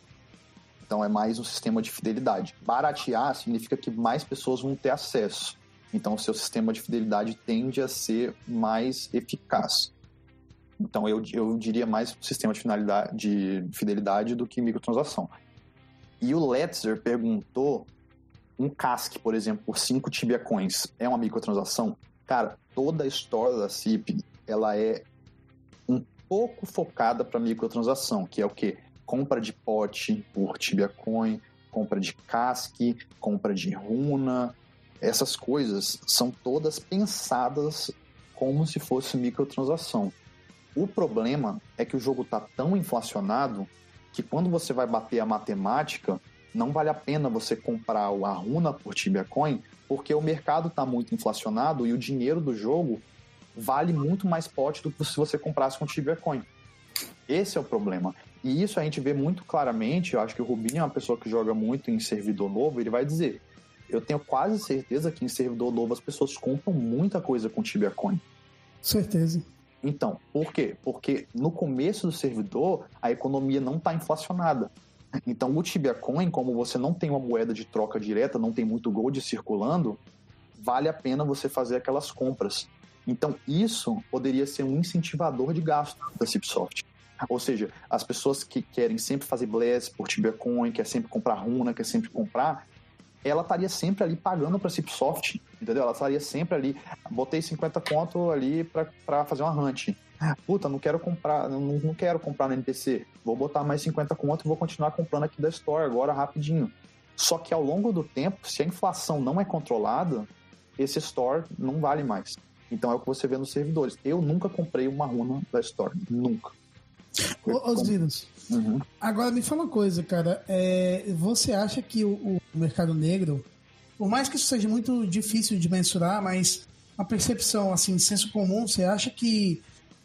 Então é mais um sistema de fidelidade. Baratear significa que mais pessoas vão ter acesso. Então o seu sistema de fidelidade tende a ser mais eficaz. Então eu, eu diria mais sistema de, finalidade, de fidelidade do que microtransação. E o Letzer perguntou um casque, por exemplo, por 5 Tibia Coins é uma microtransação? Cara, toda a história da CIP, ela é um pouco focada para microtransação, que é o quê? Compra de pote por Tibia Coin, compra de casque, compra de runa. Essas coisas são todas pensadas como se fosse microtransação. O problema é que o jogo tá tão inflacionado que quando você vai bater a matemática, não vale a pena você comprar a runa por Tibia Coin, porque o mercado está muito inflacionado e o dinheiro do jogo vale muito mais pote do que se você comprasse com Tibia Coin. Esse é o problema. E isso a gente vê muito claramente, eu acho que o Rubinho é uma pessoa que joga muito em servidor novo, ele vai dizer, eu tenho quase certeza que em servidor novo as pessoas compram muita coisa com Tibia Coin. Certeza. Então, por quê? Porque no começo do servidor, a economia não está inflacionada. Então, o Tibia Coin, como você não tem uma moeda de troca direta, não tem muito gold circulando, vale a pena você fazer aquelas compras. Então, isso poderia ser um incentivador de gasto da Cipsoft. Ou seja, as pessoas que querem sempre fazer bless por Tibia Coin, quer sempre comprar runa, quer sempre comprar, ela estaria sempre ali pagando para Cipsoft, entendeu? Ela estaria sempre ali, botei 50 conto ali para fazer uma hunt. Puta, não quero comprar, não, não quero comprar no NPC. Vou botar mais 50 conto e vou continuar comprando aqui da Store agora rapidinho. Só que ao longo do tempo, se a inflação não é controlada, esse Store não vale mais. Então é o que você vê nos servidores. Eu nunca comprei uma runa da Store. Nunca. Ô, Osvinos, Uhum. agora me fala uma coisa, cara. É, você acha que o, o mercado negro, por mais que isso seja muito difícil de mensurar, mas a percepção, assim, senso comum, você acha que,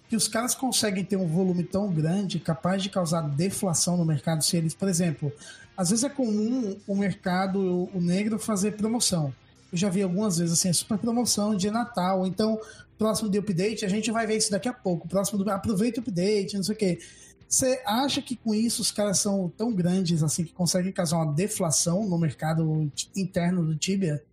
que os caras conseguem ter um volume tão grande, capaz de causar deflação no mercado se eles, por exemplo, às vezes é comum o mercado o negro fazer promoção. Eu já vi algumas vezes assim, super promoção de Natal, então próximo de update, a gente vai ver isso daqui a pouco. Próximo do aproveita o update, não sei o quê. Você acha que com isso os caras são tão grandes assim que conseguem causar uma deflação no mercado interno do Tibia?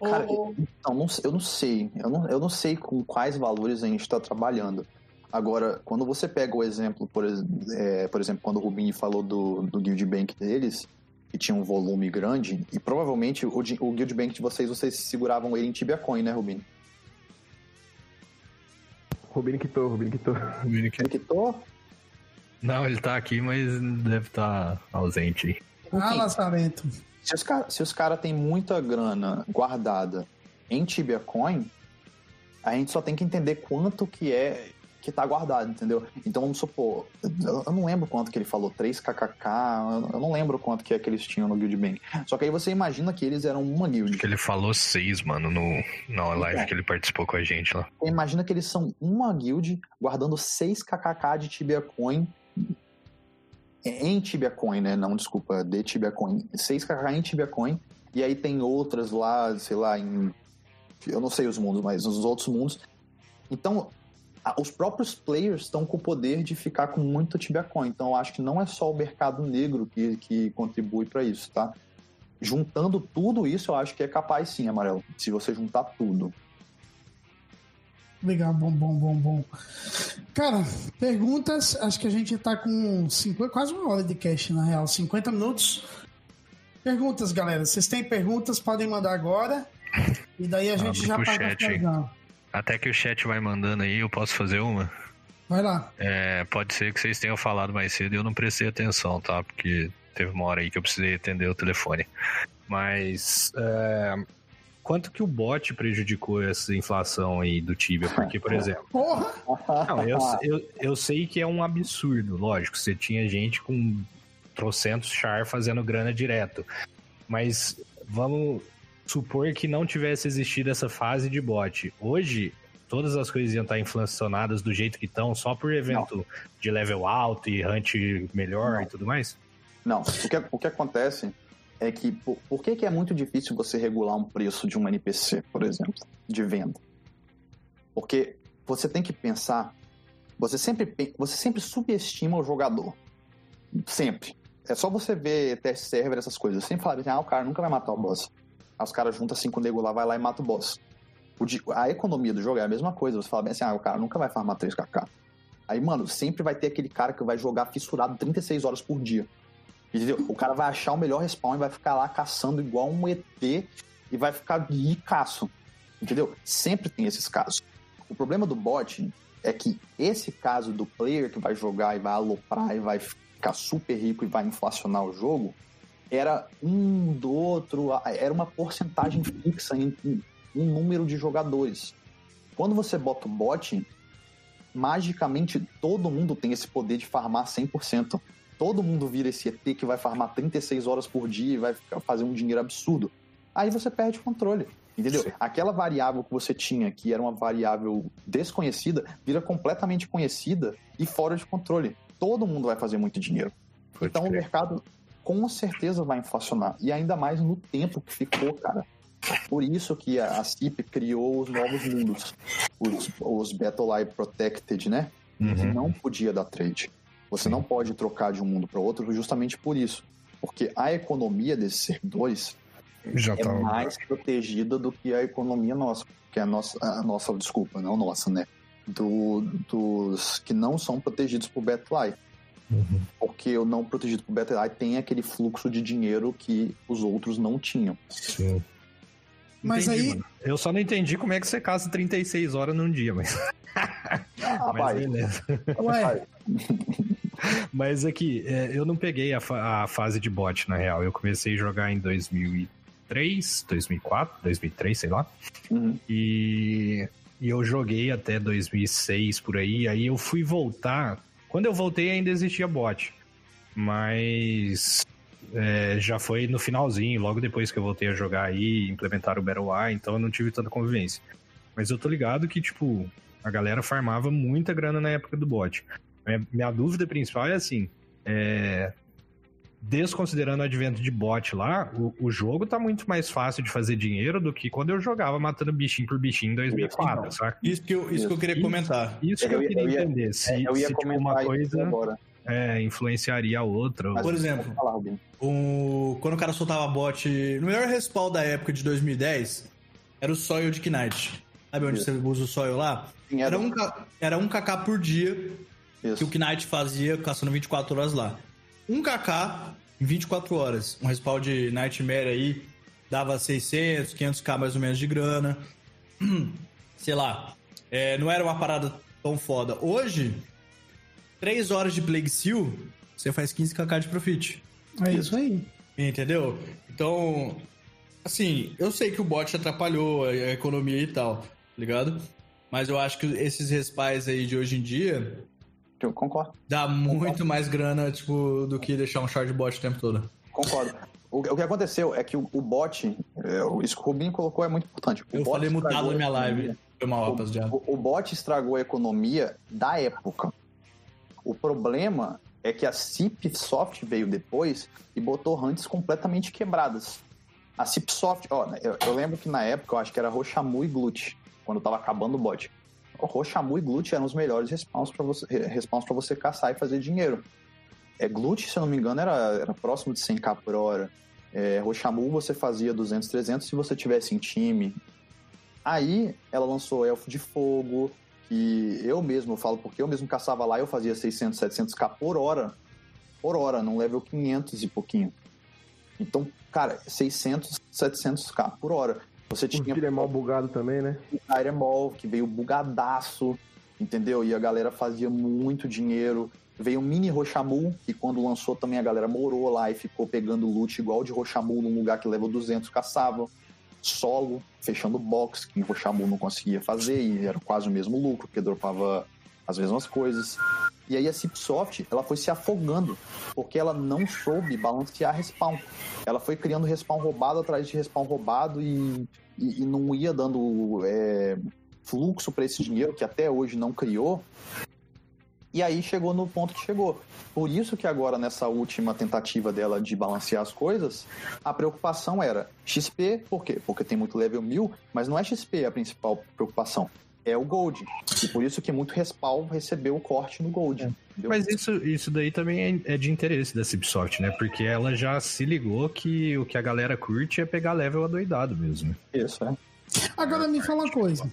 Cara, Ou- Então, não, eu não sei. Eu não, eu não sei com quais valores a gente está trabalhando. Agora, quando você pega o exemplo, por, é, por exemplo, quando o Rubinho falou do, do Guild Bank deles, que tinha um volume grande, e provavelmente o, o Guild Bank de vocês, vocês seguravam ele em Tibia Coin, né, Rubinho? Rubinho quitou, Rubinho quitou. Ele quitou? Não, ele tá aqui, mas deve estar ausente aí. Ah, lançamento. Se os caras cara têm muita grana guardada em Tibia Coin, a gente só tem que entender quanto que é que tá guardado, entendeu? Então vamos supor, eu eu não lembro quanto que ele falou, 3kkk, eu não lembro quanto que é que eles tinham no Guild Bank. Só que aí você imagina que eles eram uma guild. Acho que ele falou seis, mano, no, na live Então. que ele participou com a gente lá. Você imagina que eles são uma guild guardando 6kkk de Tibia Coin em Tibia Coin, né? Não, desculpa, de Tibia Coin. 6kkk em Tibia Coin. E aí tem outras lá, sei lá, em. Eu não sei os mundos, mas nos outros mundos. Então, os próprios players estão com o poder de ficar com muito Tibia Coin. Então, eu acho que não é só o mercado negro que, que contribui para isso, tá? Juntando tudo isso, eu acho que é capaz sim, Amarelo. Se você juntar tudo. Legal, bom, bom, bom, bom. Cara, perguntas. Acho que a gente tá com 50, quase uma hora de cast, na real. 50 minutos. Perguntas, galera. Vocês têm perguntas, podem mandar agora. E daí a gente Abre já passa chat. Até que o chat vai mandando aí, eu posso fazer uma? Vai lá. É, pode ser que vocês tenham falado mais cedo e eu não prestei atenção, tá? Porque teve uma hora aí que eu precisei atender o telefone. Mas é, quanto que o bot prejudicou essa inflação aí do Tibia? Porque, por exemplo, Porra! não, eu, [LAUGHS] eu, eu sei que é um absurdo, lógico. Você tinha gente com trocentos char fazendo grana direto. Mas vamos supor que não tivesse existido essa fase de bot. Hoje, todas as coisas iam estar inflacionadas do jeito que estão, só por evento de level alto e hunt melhor Não. e tudo mais? Não, o que, o que acontece é que por, por que, que é muito difícil você regular um preço de um NPC, por exemplo, de venda? Porque você tem que pensar, você sempre, você sempre subestima o jogador. Sempre. É só você ver test server, essas coisas. Sempre fala assim, ah, o cara nunca vai matar o boss. Aí os caras juntam cinco nego lá, vai lá e mata o boss. O di- a economia do jogo é a mesma coisa. Você fala bem assim, ah, o cara nunca vai farmar 3kk. Aí, mano, sempre vai ter aquele cara que vai jogar fissurado 36 horas por dia. Entendeu? O cara vai achar o melhor respawn e vai ficar lá caçando igual um ET e vai ficar ricaço. Entendeu? Sempre tem esses casos. O problema do bot é que esse caso do player que vai jogar e vai aloprar e vai ficar super rico e vai inflacionar o jogo era um do outro, era uma porcentagem fixa em um número de jogadores. Quando você bota o bot, magicamente todo mundo tem esse poder de farmar 100%. Todo mundo vira esse ET que vai farmar 36 horas por dia e vai fazer um dinheiro absurdo. Aí você perde o controle. Entendeu? Sim. Aquela variável que você tinha, que era uma variável desconhecida, vira completamente conhecida e fora de controle. Todo mundo vai fazer muito dinheiro. Pode então o crer. mercado com certeza vai inflacionar. E ainda mais no tempo que ficou, cara. Por isso que a CIP criou os novos mundos. Os, os Battle Eye Protected, né? Uhum. não podia dar trade. Você não pode trocar de um mundo para outro justamente por isso. Porque a economia desses servidores Já é tá. mais protegida do que a economia nossa. Que é a nossa, a nossa desculpa, não nossa, né? Do, dos que não são protegidos por Eye. Uhum. Porque o não protegido por Eye tem aquele fluxo de dinheiro que os outros não tinham. Sim. Mas Entendi, aí- mano. Eu só não entendi como é que você caça 36 horas num dia, mas. Ah, [LAUGHS] mas rapaz, beleza. Ué, [LAUGHS] Mas aqui, é, eu não peguei a, fa- a fase de bot, na real. Eu comecei a jogar em 2003, 2004, 2003, sei lá. Uhum. E, e eu joguei até 2006 por aí. Aí eu fui voltar. Quando eu voltei, ainda existia bot. Mas é, já foi no finalzinho, logo depois que eu voltei a jogar aí, implementaram o Battle Eye, então eu não tive tanta convivência. Mas eu tô ligado que, tipo, a galera farmava muita grana na época do bot. Minha, minha dúvida principal é assim: é, desconsiderando o advento de bot lá, o, o jogo tá muito mais fácil de fazer dinheiro do que quando eu jogava matando bichinho por bichinho em 2004, Então. saca? Isso que eu, isso que eu queria Isso. comentar. Isso que Eu eu, ia- queria eu ia- entender. Se, É, eu ia se tipo, comentar uma isso coisa agora. É, influenciaria a outra. Mas- Por exemplo, o, quando o cara soltava bot. No melhor respawn da época de 2010 era o Soil de Knight. Sabe onde Isso. você usa o Soil lá? Sim, Era do- um, era um kk por dia que Isso. o Knight fazia caçando 24 horas lá. Um kk em 24 horas. Um respawn de Nightmare aí dava 600, 500k mais ou menos de grana. [CLEARS THROAT] Sei lá. É, não era uma parada tão foda. Hoje, 3 horas de Plague Seal, você faz 15kk de profit. é isso aí. Entendeu? Então, assim, eu sei que o bot atrapalhou a economia e tal, tá ligado? Mas eu acho que esses respais aí de hoje em dia Eu concordo. dá muito mais grana, tipo, do que deixar um shard bot o tempo todo. Concordo. O, o que aconteceu é que o, o bot, é, o- isso que o Rubinho colocou é muito importante. O Eu falei mutado na minha live. Foi mal, rapaziada. O, o bot estragou a economia da época. O problema é que a Cipsoft veio depois e botou hunts completamente quebradas. A Cipsoft, ó, eu, eu lembro que na época eu acho que era Rochamu e Glut, quando tava acabando o bot. Roxamu e Glut eram os melhores respawns para você, você caçar e fazer dinheiro. É, Glut, se eu não me engano, era, era próximo de 100k por hora. É, Roxamu você fazia 200, 300 se você tivesse em time. Aí ela lançou Elfo de Fogo, que eu mesmo falo porque eu mesmo caçava lá e eu fazia 600, 700k por hora. Por hora, num level 500 e pouquinho. Então, cara, 600, 700k por hora. Você O tinha Tira é mal bugado também, né? o Iron Ball, que veio bugadaço, entendeu? E a galera fazia muito dinheiro. Veio o Mini Rochamu, que quando lançou também a galera morou lá e ficou pegando loot igual de Rochamu num lugar que level 200 caçava. Solo, fechando box, que em Rochamu não conseguia fazer e era quase o mesmo lucro, porque dropava as mesmas coisas. E aí a Cipsoft, ela foi se afogando, porque ela não soube balancear respawn. Ela foi criando respawn roubado atrás de respawn roubado e, e, e não ia dando é, fluxo para esse dinheiro, que até hoje não criou. E aí chegou no ponto que chegou. Por isso que agora, nessa última tentativa dela de balancear as coisas, a preocupação era XP, por quê? Porque tem muito level 1000, mas não é XP a principal preocupação. É o Gold. E por isso que muito respawn recebeu o corte no Gold. entendeu? Mas isso, isso daí também é, é de interesse da Cipsoft, né? Porque ela já se ligou que o que a galera curte é pegar level adoidado mesmo. Isso, é. Agora me fala uma coisa.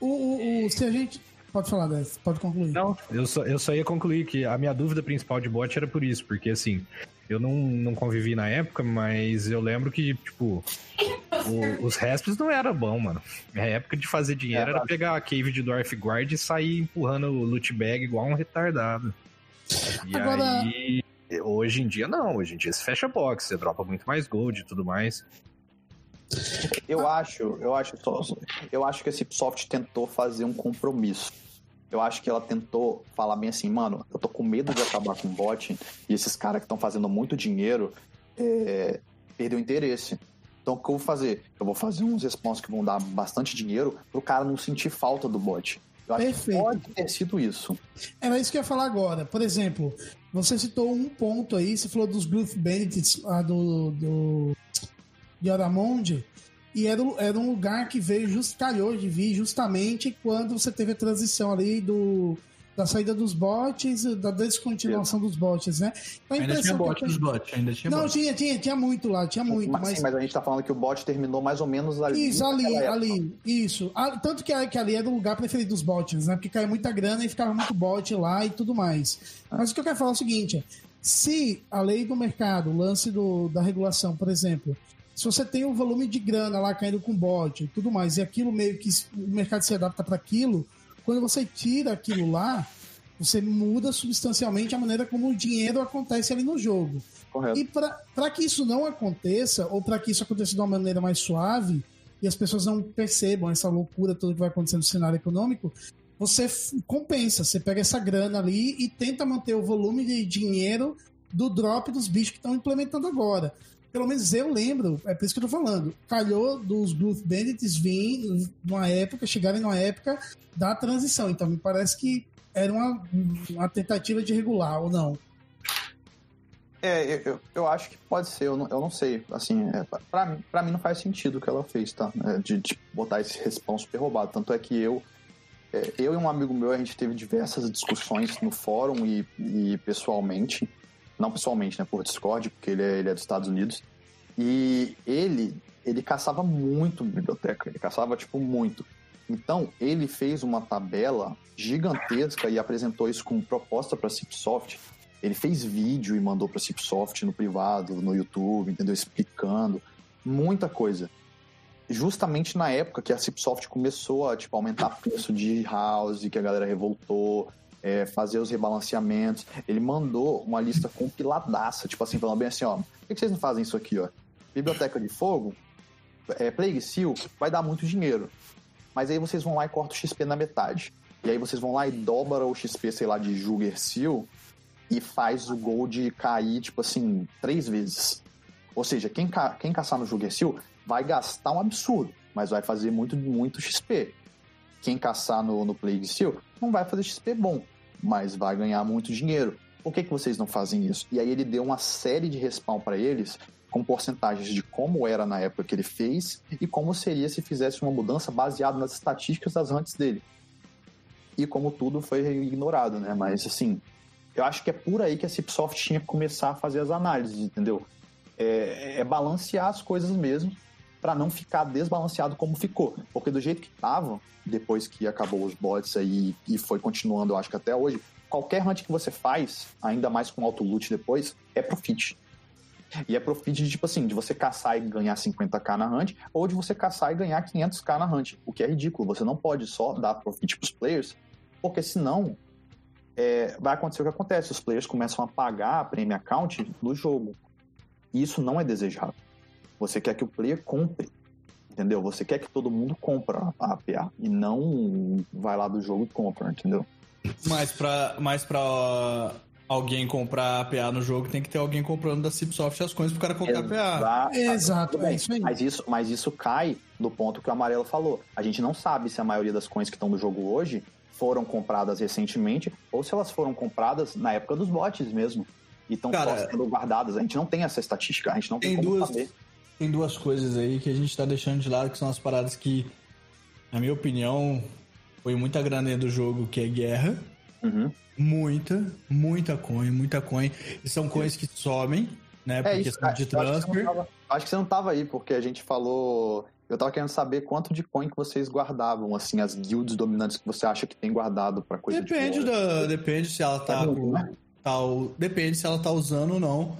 O, o, o- se a gente. Pode falar dessa, pode concluir. Não, eu só, eu só ia concluir que a minha dúvida principal de bot era por isso, porque assim, eu não, não convivi na época, mas eu lembro que, tipo, o- os resps não era bom, mano. A época de fazer dinheiro era pegar a cave de Dwarf Guard e sair empurrando o loot bag igual um retardado. E Agora- aí, hoje em dia não, hoje em dia você fecha box, você dropa muito mais gold e tudo mais. Eu acho, eu acho, eu acho que a Cipsoft tentou fazer um compromisso. Eu acho que ela tentou falar bem assim, mano, eu tô com medo de acabar com o bot e esses caras que estão fazendo muito dinheiro é, perder o interesse. Então o que eu vou fazer? Eu vou fazer uns responsos que vão dar bastante dinheiro pro cara não sentir falta do bot. Eu acho Perfeito. que pode ter sido isso. Era isso que eu ia falar agora. Por exemplo, você citou um ponto aí, você falou dos Groove Bandits lá do, do de Oramonde, e era, era um lugar que veio, just, calhou de vir justamente quando você teve a transição ali do, da saída dos bots, da descontinuação dos bots, né? Então, a Ainda tinha bot dos bots, ainda tinha Não, bot. tinha, tinha, tinha muito lá, tinha muito, mas, mas... sim, mas a gente tá falando que o bot terminou mais ou menos ali. Isso, ali, ali, isso. Ah, Tanto que, que ali era o lugar preferido dos bots, né? Porque caía muita grana e ficava muito bot lá e tudo mais. Mas o que eu quero falar é o seguinte: se a lei do mercado, o lance do, da regulação, por exemplo, se você tem um volume de grana lá caindo com bot e tudo mais, e aquilo meio que o mercado se adapta para aquilo, quando você tira aquilo lá, você muda substancialmente a maneira como o dinheiro acontece ali no jogo. Correto. E para que isso não aconteça, ou para que isso aconteça de uma maneira mais suave, e as pessoas não percebam essa loucura toda que vai acontecer no cenário econômico, você compensa, você pega essa grana ali e tenta manter o volume de dinheiro do drop dos bichos que estão implementando agora. Pelo menos eu lembro, é por isso que eu tô falando. Calhou dos Blue Bandits vir numa época, chegarem numa época da transição. Então me parece que era uma, uma tentativa de regular, ou não. É, eu, eu, eu acho que pode ser, eu não, eu não sei. Assim, é, pra, mim- pra mim não faz sentido o que ela fez, tá? É, de, de botar esse respawn super roubado. Tanto é que eu, é, eu e um amigo meu, a gente teve diversas discussões no fórum e, e pessoalmente. Não pessoalmente, né? Por Discord, porque ele é, ele é dos Estados Unidos. E ele, ele caçava muito biblioteca. Ele caçava, tipo, muito. Então, ele fez uma tabela gigantesca e apresentou isso como proposta para a Cipsoft. Ele fez vídeo e mandou para a Cipsoft no privado, no YouTube, entendeu? Explicando muita coisa. Justamente na época que a Cipsoft começou a tipo, aumentar preço de house, que a galera revoltou, é, fazer os rebalanceamentos. Ele mandou uma lista compiladaça, tipo assim, falando bem assim, ó, por que vocês não fazem isso aqui, ó? Biblioteca de Fogo, é, Plague Seal, vai dar muito dinheiro. Mas aí vocês vão lá e cortam o XP na metade. E aí vocês vão lá e dobram o XP, sei lá, de Jugger Seal e faz o Gold cair, tipo assim, três vezes. Ou seja, quem, ca quem caçar no Jugger Seal vai gastar um absurdo, mas vai fazer muito, muito XP. Quem caçar no, no Plague Seal não vai fazer XP bom, mas vai ganhar muito dinheiro. Por que, que vocês não fazem isso? E aí ele deu uma série de respawn para eles com porcentagens de como era na época que ele fez e como seria se fizesse uma mudança baseada nas estatísticas das hunts dele. e como tudo foi ignorado, né? Mas assim, eu acho que é por aí que a Cipsoft tinha que começar a fazer as análises, entendeu? É, é balancear as coisas mesmo para não ficar desbalanceado como ficou. Porque do jeito que tava, depois que acabou os bots aí e foi continuando, eu acho que até hoje, qualquer hunt que você faz, ainda mais com auto loot depois, é profit. E é profit de tipo assim, de você caçar e ganhar 50k na hunt, ou de você caçar e ganhar 500k na hunt, o que é ridículo. Você não pode só dar profit pros players, porque senão é, vai acontecer o que acontece, os players começam a pagar a premium account no jogo. E isso não é desejado. Você quer que o player compre, entendeu? Você quer que todo mundo compra a APA e não vai lá do jogo e compra, entendeu? Mas pra, mas pra alguém comprar APA no jogo, tem que ter alguém comprando da Cipsoft as coisas pro cara comprar APA. Exato, bem, é isso aí. Mas isso, mas isso cai do ponto que o Amarelo falou. A gente não sabe se a maioria das coins que estão no jogo hoje foram compradas recentemente ou se elas foram compradas na época dos bots mesmo. E estão sendo guardadas. A gente não tem essa estatística, a gente não tem, Tem como duas, saber. Tem duas coisas aí que a gente tá deixando de lado, que são as paradas que, na minha opinião, foi muita grana dentro do jogo, que é guerra. Uhum. Muita, muita coin, muita coin. E são coins que somem, né? É Porque isso, são cara. de Eu acho que você não transfer. tava- Acho que você não tava aí, porque a gente falou. Eu tava querendo saber quanto de coin que vocês guardavam, assim, as guilds dominantes que você acha que tem guardado pra coisa Depende de da. Depende se ela tá. É com- né? tá o- depende se ela tá usando ou não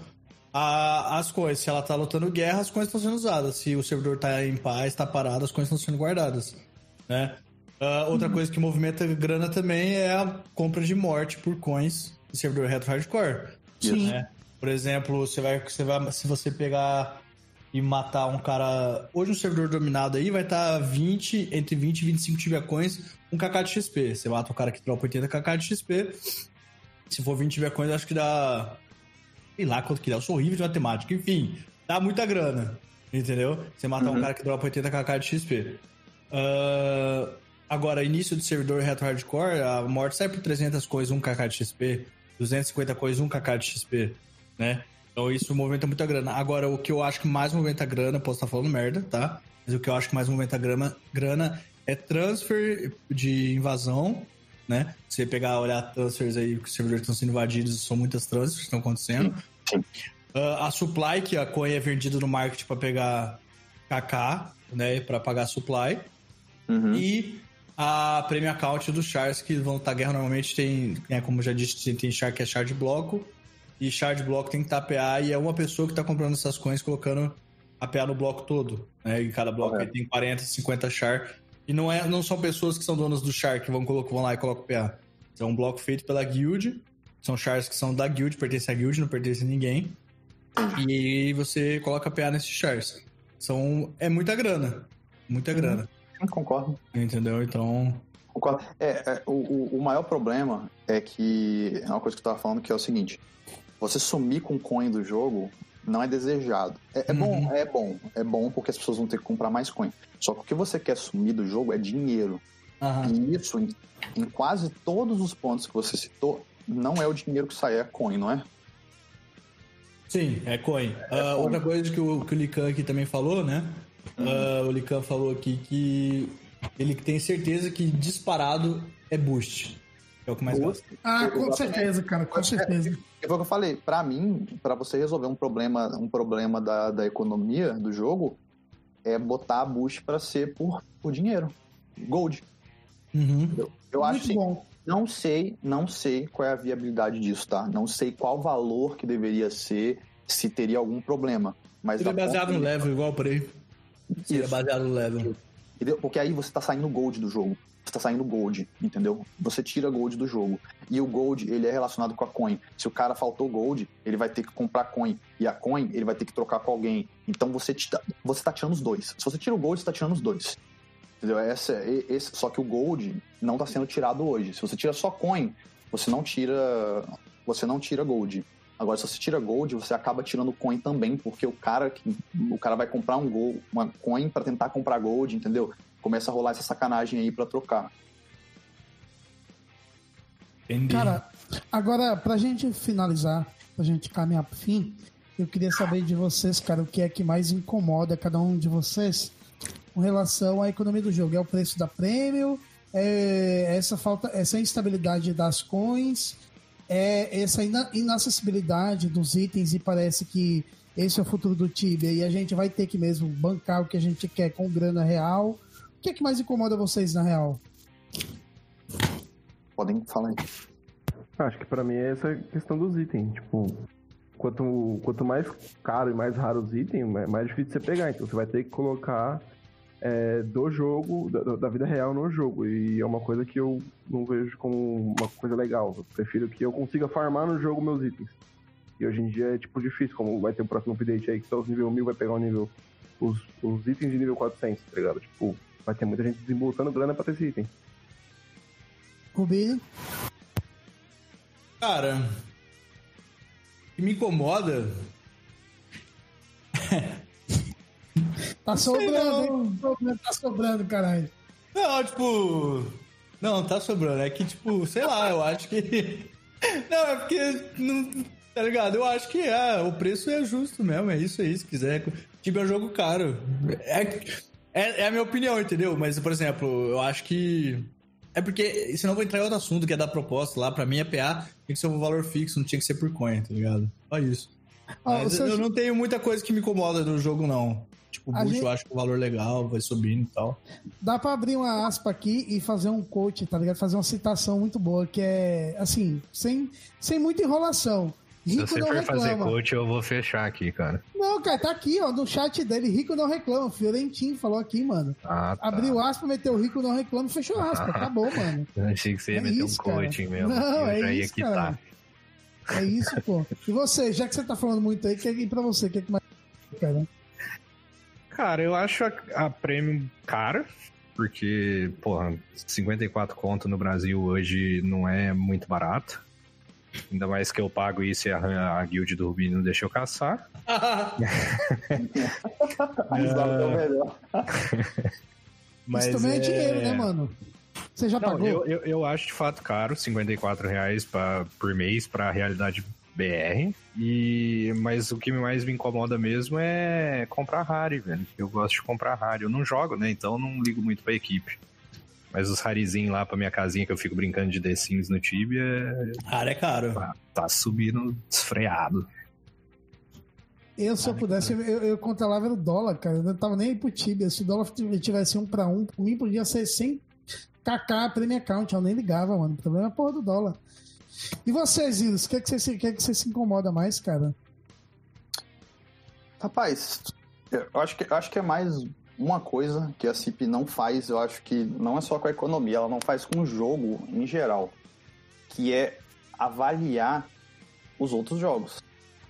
a- as coisas. Se ela tá lutando guerra, as coisas estão sendo usadas. Se o servidor tá em paz, tá parado, as coisas estão sendo guardadas. Né? Uhum. outra coisa que movimenta grana também é a compra de morte por coins do servidor retro hardcore. Sim. né? Por exemplo, você vai, você vai, se você pegar e matar um cara. Hoje um servidor dominado aí vai estar 20, entre 20 e 25 Tibia Coins, um KK de XP. Você mata um cara que dropa 80 KK de XP. Se for 20 Tibia Coins, acho que dá. Sei lá quanto que dá. Eu sou horrível de matemática. Enfim, dá muita grana. Entendeu? Você matar um Uhum. cara que dropa 80 KK de XP. Ah, agora, início do servidor retro hardcore, a morte sai por 300 coisas, 1 KK de XP. 250 coisas, 1 KK de XP, né? Então isso movimenta muita grana. Agora, o que eu acho que mais movimenta grana, posso estar falando merda, tá? Mas o que eu acho que mais movimenta grana, grana é transfer de invasão, né? Você pegar, olhar transfers aí, que os servidores estão sendo invadidos, são muitas transfers que estão acontecendo. Sim. Ah, a supply, que a coin é vendida no market para pegar KK, né? Para pagar a supply. Uhum. E a Premium Account dos Chars que vão estar guerra normalmente tem, né, como já disse, tem Char que é Char de bloco. E Char de bloco tem que estar PA e é uma pessoa que está comprando essas coins colocando a PA no bloco todo. Né? E cada bloco tem 40, 50 Char. E não, é, não são pessoas que são donas do Char que vão, colo- vão lá e colocam PA. É um bloco feito pela guild. São Chars que são da guild, pertencem à guild, não pertencem a ninguém. E você coloca PA nesses Chars. São, é muita grana. Muita grana. Sim, concordo. Entendeu? Então. Concordo. É, é, o, o- o maior problema é que. É uma coisa que eu tava falando que é o seguinte: você sumir com coin do jogo não é desejado. É, é Uhum. bom, é bom. É bom porque as pessoas vão ter que comprar mais coin. Só que o que você quer sumir do jogo é dinheiro. Aham. E isso, em, em quase todos os pontos que você citou, não é o dinheiro que sai, é coin, não é? Sim, é coin. Ah, coin. Outra coisa que o, que o Lican aqui também falou, né? Ah, o Lican falou aqui que ele tem certeza que disparado é boost. É o que mais gosta. Ah, com certeza, cara, com certeza. É foi o que eu falei, pra mim, pra você resolver um problema, um problema da, da economia do jogo, é botar a boost pra ser por, por dinheiro. Gold. Uhum. Eu, eu acho bom. não sei, não sei qual é a viabilidade disso, tá? Não sei qual valor que deveria ser, se teria algum problema. Mas Seria baseado no level, igual por aí. Seria baseado no level. Entendeu? Porque aí você tá saindo gold do jogo. Você tá saindo gold, entendeu? Você tira gold do jogo. E o gold, ele é relacionado com a coin. Se o cara faltou gold, ele vai ter que comprar coin. E a coin, ele vai ter que trocar com alguém. Então você, você tá tirando os dois. Se você tira o gold, você tá tirando os dois. Entendeu? Essa, e- esse, só que o gold não tá sendo tirado hoje. Se você tira só coin, você não tira. Você não tira gold. Agora, se você tira gold, você acaba tirando coin também, porque o cara o cara vai comprar um gol, uma coin pra tentar comprar gold, entendeu? Começa a rolar essa sacanagem aí pra trocar. Entendi. Cara, agora, pra gente finalizar, pra gente caminhar pro fim, eu queria saber de vocês, cara, o que é que mais incomoda cada um de vocês com relação à economia do jogo. É o preço da prêmio? é essa falta, essa instabilidade das coins, é essa ina inacessibilidade dos itens e parece que esse é o futuro do Tibia e a gente vai ter que mesmo bancar o que a gente quer com grana real. O que é que mais incomoda vocês na real? Podem falar aí. Acho que pra mim é essa questão dos itens. Tipo, quanto, quanto mais caro e mais raro os itens, mais mais difícil você pegar. Então você vai ter que colocar é, do jogo, da, da vida real no jogo. E é uma coisa que eu não vejo como uma coisa legal. Eu prefiro que eu consiga farmar no jogo meus itens. E hoje em dia é tipo difícil, como vai ter o próximo update aí que só os nível 1000 vai pegar o nível. Os, os itens de nível 400, tá ligado? Tipo, vai ter muita gente desembolsando grana pra ter esse item. Rubinho? Cara, o que me incomoda. [LAUGHS] Tá sobrando, hein? Tá sobrando, caralho. Não, tipo. Não, tá sobrando. É que, tipo, sei lá, eu acho que. [LAUGHS] Não, é porque. Não, tá ligado? Eu acho que é, o preço é justo mesmo, é isso aí, se quiser. Tipo, é um jogo caro. É, é, é a minha opinião, entendeu? Mas, por exemplo, eu acho que. É porque, senão eu vou entrar em outro assunto que é da proposta lá. Pra mim, a PA tinha que ser um valor fixo, não tinha que ser por coin, tá ligado? Só isso. Ó, Mas eu não tenho muita coisa que me incomoda no jogo, não. Tipo, o A boost gente- eu acho que o valor legal, vai subindo e tal. Dá pra abrir uma aspa aqui e fazer um coach, tá ligado? Fazer uma citação muito boa, que é, assim, sem, sem muita enrolação. Se Rico você não for fazer reclama. coach, eu vou fechar aqui, cara. Não, cara, tá aqui, ó, no chat dele. Rico não reclama. Fiorentin falou aqui, mano. Ah, tá. Abriu aspa, meteu rico não reclama e fechou aspa. Acabou, mano. [LAUGHS] Eu achei que você ia É meter isso, um coaching cara. mesmo. Não, eu é já ia isso, quitar. cara. É isso, pô. E você, já que você tá falando muito aí, que, e pra você, o que, que mais. Cara? Cara, eu acho a, a Premium cara, porque, porra, 54 conto no Brasil hoje não é muito barato. Ainda mais que eu pago isso e a, a guild do Rubinho não deixa eu caçar. [LAUGHS] A risada é. Mas Isso também é... dinheiro, né, mano? Você já Não, pagou? eu, eu, eu acho de fato caro, 54 reais pra, por mês pra realidade BR. E, mas o que mais me incomoda mesmo é comprar rare, velho. Eu gosto de comprar rare. Eu não jogo, né? Então eu não ligo muito pra equipe. Mas os rarezinhos lá pra minha casinha que eu fico brincando de The Sims no Tibia, Cara, é caro. tá, tá subindo desfreado. Eu, se eu pudesse, eu, eu controlava o dólar, cara. Eu não tava nem aí pro Tibia. Se o dólar tivesse um pra um, por mim podia ser 100 kk Premium Account. Eu nem ligava, mano. O problema é a porra do dólar. E você, Zilos, o que, é que, você, que, é que você se incomoda mais, cara? Rapaz, eu acho que, eu acho que é mais uma coisa que a CIP não faz, eu acho que não é só com a economia, ela não faz com o jogo em geral, que é avaliar os outros jogos.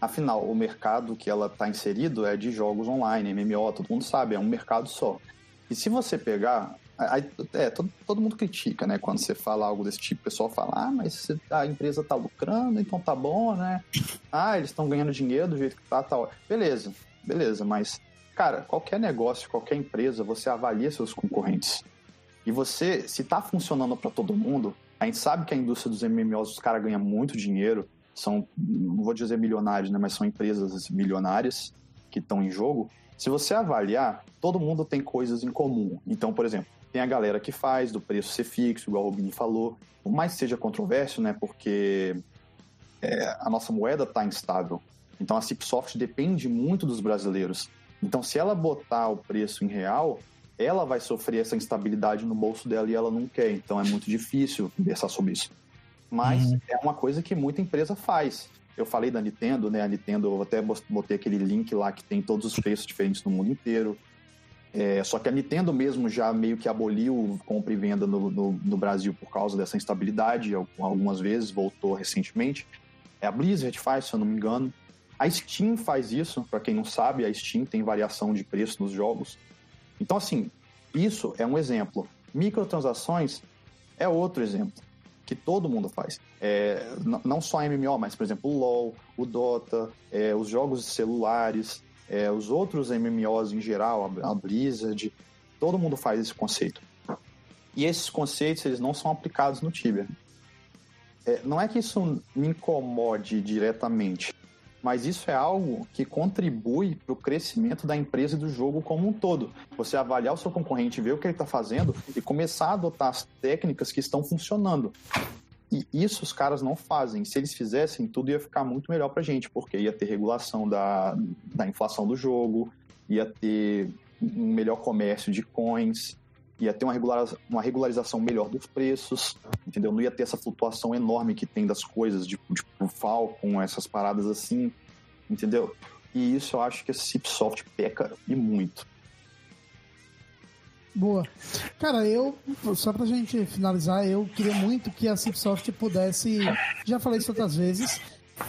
Afinal, o mercado que ela está inserido é de jogos online, MMO, todo mundo sabe, é um mercado só. E se você pegar. aí- é, todo, todo mundo critica, né? Quando você fala algo desse tipo, o pessoal fala, ah, mas a empresa tá lucrando, então tá bom, né? Ah, eles estão ganhando dinheiro do jeito que tá, tal. Beleza, beleza, mas, cara, qualquer negócio, qualquer empresa, você avalia seus concorrentes. E você, se tá funcionando para todo mundo, a gente sabe que a indústria dos MMOs, os caras ganham muito dinheiro, são, não vou dizer milionários, né, mas são empresas milionárias que estão em jogo. Se você avaliar, todo mundo tem coisas em comum. Então, por exemplo, tem a galera que faz do preço ser fixo, igual o Rubini falou. Por mais que seja controverso, né, porque é, a nossa moeda está instável. Então a Cipsoft depende muito dos brasileiros. Então se ela botar o preço em real, ela vai sofrer essa instabilidade no bolso dela e ela não quer. Então é muito difícil conversar sobre isso. Mas é uma coisa que muita empresa faz. Eu falei da Nintendo, né? A Nintendo, eu até botei aquele link lá que tem todos os preços diferentes no mundo inteiro. É, só que a Nintendo mesmo já meio que aboliu compra e venda no, no, no Brasil por causa dessa instabilidade, al- algumas vezes, voltou recentemente. É a Blizzard faz, se eu não me engano. A Steam faz isso, para quem não sabe, a Steam tem variação de preço nos jogos. Então, assim, isso é um exemplo. Microtransações é outro exemplo, que todo mundo faz. É, não só MMO, mas, por exemplo, o LoL, o Dota, é, os jogos celulares, é, os outros MMOs em geral, a, a Blizzard, todo mundo faz esse conceito. E esses conceitos, eles não são aplicados no Tibia. É, não é que isso me incomode diretamente, mas isso é algo que contribui para o crescimento da empresa e do jogo como um todo. Você avaliar o seu concorrente, ver o que ele está fazendo e começar a adotar as técnicas que estão funcionando. E isso os caras não fazem. Se eles fizessem, tudo ia ficar muito melhor para a gente, porque ia ter regulação da, da inflação do jogo, ia ter um melhor comércio de coins, ia ter uma, regularização, uma regularização melhor dos preços, entendeu? Não ia ter essa flutuação enorme que tem das coisas, tipo, tipo Falcon, essas paradas assim, entendeu? E isso eu acho que a Cipsoft peca e muito. Boa. Cara, eu, só pra gente finalizar, eu queria muito que a Cipsoft pudesse, já falei isso outras vezes,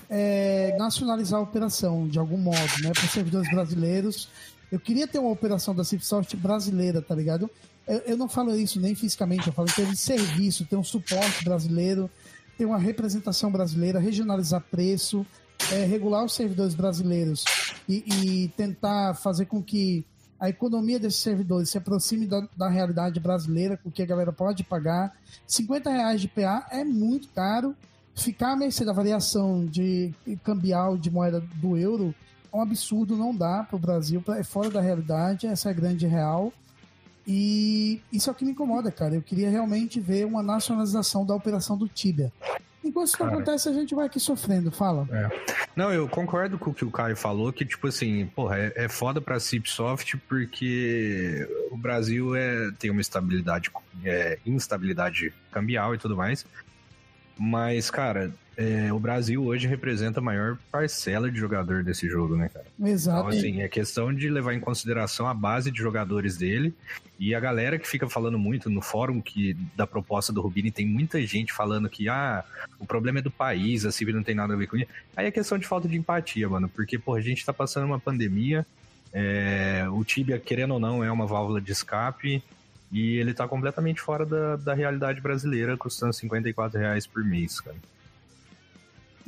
é, nacionalizar a operação de algum modo, né, para servidores brasileiros. Eu queria ter uma operação da Cipsoft brasileira, tá ligado? Eu, eu, não falo isso nem fisicamente, eu falo em termos de serviço, ter um suporte brasileiro, ter uma representação brasileira, regionalizar preço, é, regular os servidores brasileiros e, e, tentar fazer com que a economia desses servidores se aproxime da, da, realidade brasileira, com que a galera pode pagar. 50 reais de PA é muito caro. Ficar à mercê da variação de cambial de moeda do euro é um absurdo, não dá para o Brasil, é fora da realidade, essa é a grande real. E isso é o que me incomoda, cara. Eu queria realmente ver uma nacionalização da operação do Tibia. Enquanto isso não acontece, a gente vai aqui sofrendo. Fala. É. Não, eu concordo com o que o Caio falou, que, tipo assim, porra, é, é foda pra Cipsoft porque o Brasil é, tem uma estabilidade, é, instabilidade cambial e tudo mais. Mas, cara, é, o Brasil hoje representa a maior parcela de jogador desse jogo, né, cara? Exato. Então, assim, é questão de levar em consideração a base de jogadores dele e a galera que fica falando muito no fórum que da proposta do Rubini, tem muita gente falando que, ah, o problema é do país, a Civil não tem nada a ver com isso. Aí é questão de falta de empatia, mano, porque, pô, a gente tá passando uma pandemia, é, o Tibia, querendo ou não, é uma válvula de escape, e ele tá completamente fora da, da realidade brasileira, custando 54 reais por mês, cara.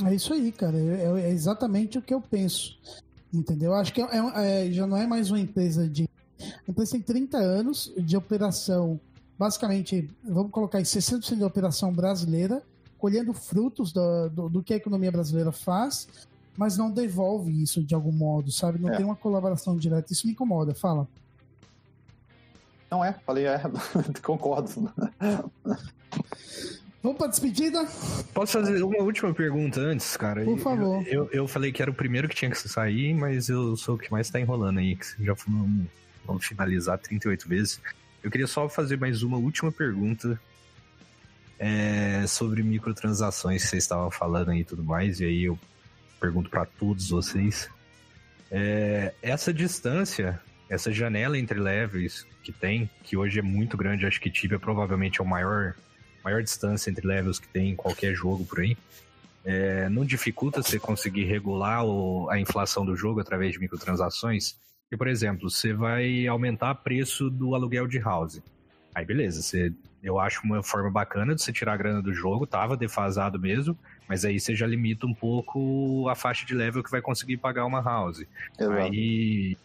É isso aí, cara. É, é exatamente o que eu penso. Entendeu? Acho que é, é, é já não é mais uma empresa de. A empresa tem 30 anos de operação, basicamente, vamos colocar aí 60% de operação brasileira, colhendo frutos do, do, do, que a economia brasileira faz, mas não devolve isso de algum modo, sabe? Não é. tem uma colaboração direta. Isso me incomoda. Fala. Não é, falei é, [LAUGHS] concordo. Vamos pra despedida? Posso fazer uma última pergunta antes, cara? Por favor. Eu, eu, eu, falei que era o primeiro que tinha que sair, mas eu sou o que mais tá enrolando aí, que já vamos, vamos finalizar 38 vezes. Eu queria só fazer mais uma última pergunta é, sobre microtransações que vocês estavam falando aí e tudo mais, e aí eu pergunto para todos vocês. É, essa distância, essa janela entre levels que tem, que hoje é muito grande, acho que Tibia provavelmente é o maior maior distância entre levels que tem em qualquer jogo por aí. É, não dificulta você conseguir regular o, a inflação do jogo através de microtransações. E, por exemplo, você vai aumentar o preço do aluguel de house. Aí, beleza, você, eu acho uma forma bacana de você tirar a grana do jogo, tava defasado mesmo, mas aí você já limita um pouco a faixa de level que vai conseguir pagar uma house. Exato. Aí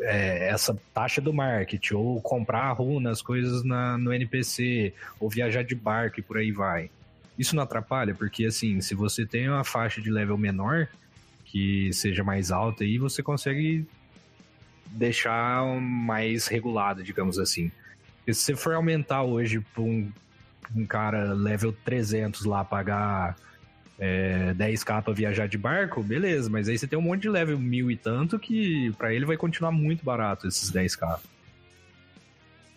é, essa taxa do market, ou comprar runas, coisas na, no NPC, ou viajar de barco e por aí vai. Isso não atrapalha, porque assim, se você tem uma faixa de level menor, que seja mais alta, aí você consegue deixar mais regulado, digamos assim. E se você for aumentar hoje para um, um cara level 300 lá pagar é, 10k pra viajar de barco, beleza, mas aí você tem um monte de level mil e tanto que para ele vai continuar muito barato esses 10k.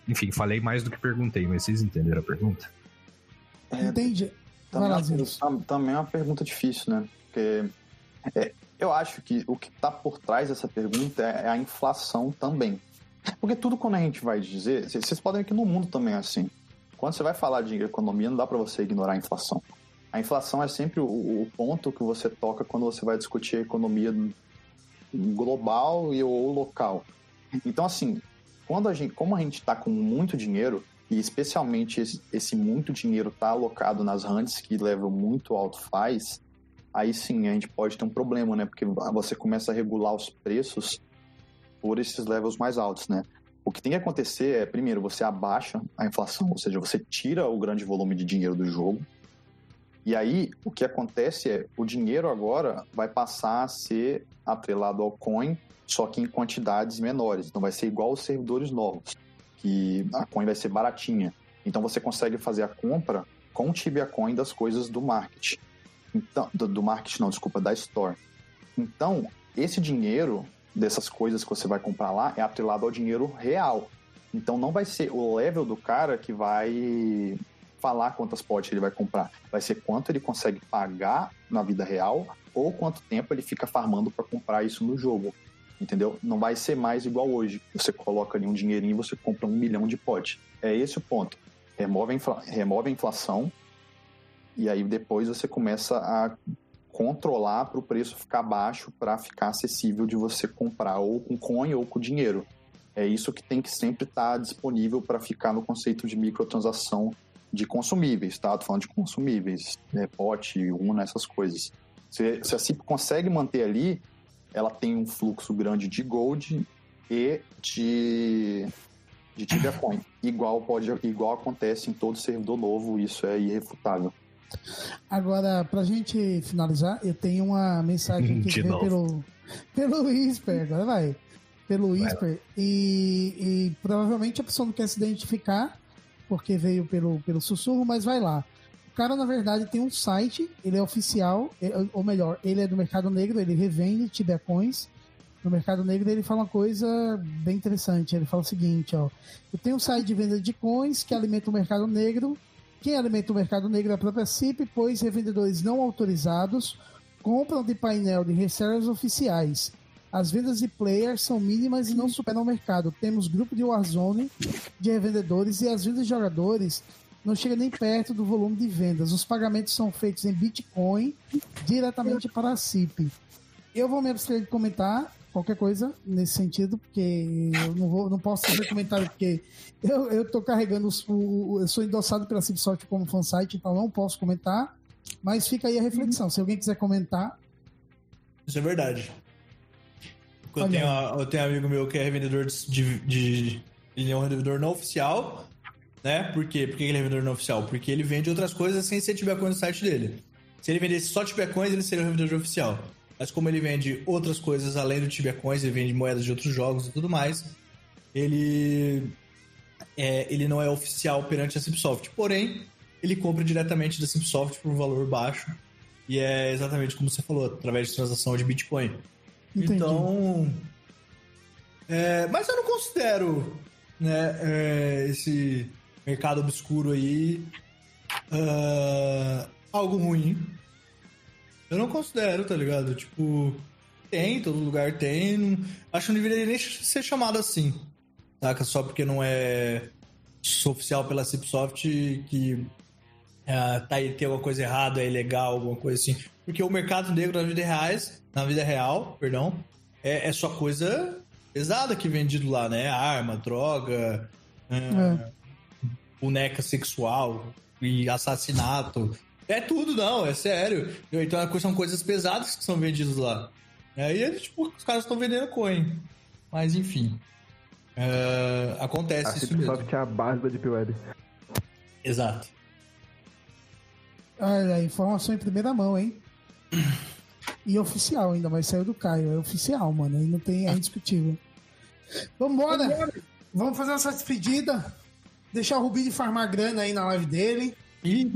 Enfim, falei mais do que perguntei, mas vocês entenderam a pergunta? É, Entendi. Também, é, também é uma pergunta difícil, né? Porque é, eu acho que o que está por trás dessa pergunta é, é a inflação também. Porque tudo quando a gente vai dizer, vocês podem ver que no mundo também é assim. Quando você vai falar de economia, não dá para você ignorar a inflação. A inflação é sempre o, o, ponto que você toca quando você vai discutir a economia global e ou local. Então, assim, quando a gente, como a gente está com muito dinheiro, e especialmente esse, esse muito dinheiro está alocado nas hunts que level muito alto faz, aí sim a gente pode ter um problema, né? Porque você começa a regular os preços por esses levels mais altos, né? O que tem que acontecer é, primeiro, você abaixa a inflação, ou seja, você tira o grande volume de dinheiro do jogo, E aí, o que acontece é, o dinheiro agora vai passar a ser atrelado ao coin, só que em quantidades menores. Então vai ser igual aos servidores novos, que a coin vai ser baratinha. Então você consegue fazer a compra com o Tibia Coin das coisas do market. Então, do, do market não, desculpa, da store. Então, esse dinheiro dessas coisas que você vai comprar lá é atrelado ao dinheiro real. Então não vai ser o level do cara que vai falar quantas potes ele vai comprar. Vai ser quanto ele consegue pagar na vida real ou quanto tempo ele fica farmando para comprar isso no jogo. Entendeu? Não vai ser mais igual hoje. Você coloca ali um dinheirinho e você compra um milhão de potes. É esse o ponto. Remove a, infla... remove a inflação e aí depois você começa a controlar para o preço ficar baixo para ficar acessível de você comprar ou com coin ou com dinheiro. É isso que tem que sempre estar tá disponível para ficar no conceito de microtransação de consumíveis, tá? Tô falando de consumíveis, né? pote, uma, essas coisas. Se, se a CIP consegue manter ali, ela tem um fluxo grande de gold e de de Tibia Coin. Igual pode, igual acontece em todo servidor novo, isso é irrefutável. Agora, pra gente finalizar, eu tenho uma mensagem [LAUGHS] que veio pelo, pelo Whisper, agora vai. Pelo Whisper. E, e, provavelmente a pessoa não quer se identificar, porque veio pelo, pelo sussurro, mas vai lá. O cara, na verdade, tem um site, ele é oficial, é, ou melhor, ele é do mercado negro, ele revende Tibia Coins. No mercado negro ele fala uma coisa bem interessante. Ele fala o seguinte, ó. Eu tenho um site de venda de coins que alimenta o mercado negro quem alimenta o mercado negro é a própria CIP, pois revendedores não autorizados compram de painel de resellers oficiais. As vendas de players são mínimas e não superam o mercado. Temos grupo de Warzone de revendedores e as vendas de jogadores não chegam nem perto do volume de vendas. Os pagamentos são feitos em Bitcoin diretamente para a CIP. Eu vou me abster de comentar qualquer coisa nesse sentido, porque eu não, vou, não posso fazer comentário, porque eu, eu tô carregando, os, o, eu sou endossado pela Cipsoft como fansite, então não posso comentar, mas fica aí a reflexão. Se alguém quiser comentar. Isso é verdade. Eu tenho, eu tenho um amigo meu que é revendedor de, de, Ele é um revendedor não oficial, né? Por quê? Por que ele é revendedor não oficial? Porque ele vende outras coisas sem ser tiver coisa no site dele. Se ele vendesse só tiver coins, ele seria um revendedor oficial. Mas como ele vende outras coisas além do Tibia Coins, ele vende moedas de outros jogos e tudo mais, ele, é, ele não é oficial perante a Cipsoft. Porém, ele compra diretamente da Cipsoft por um valor baixo. E é exatamente como você falou, através de transação de Bitcoin. Entendi. Então. É, mas eu não considero né, é, esse mercado obscuro aí uh, algo ruim. Eu não considero, tá ligado? Tipo, tem, todo lugar tem. Não... Acho que não deveria nem ser chamado assim. Saca? Só porque não é oficial pela Cipsoft que uh, tá aí, tem alguma coisa errada, é ilegal, alguma coisa assim. Porque o mercado negro na vida reais, na vida real, perdão, é, é só coisa pesada que é vendido lá, né? Arma, droga, uh, é. boneca sexual e assassinato. É tudo, não, é sério. Então são coisas pesadas que são vendidas lá. Aí, tipo, os caras estão vendendo coin. Mas, enfim. Uh, acontece a isso mesmo. A é a base da Deep Web. Exato. Olha, informação em primeira mão, hein? E oficial ainda, mas saiu do Caio. É oficial, mano. Aí não tem, é indiscutível. Vambora! Vambora. Vamos fazer essa despedida. Deixar o Rubinho farmar grana aí na live dele. E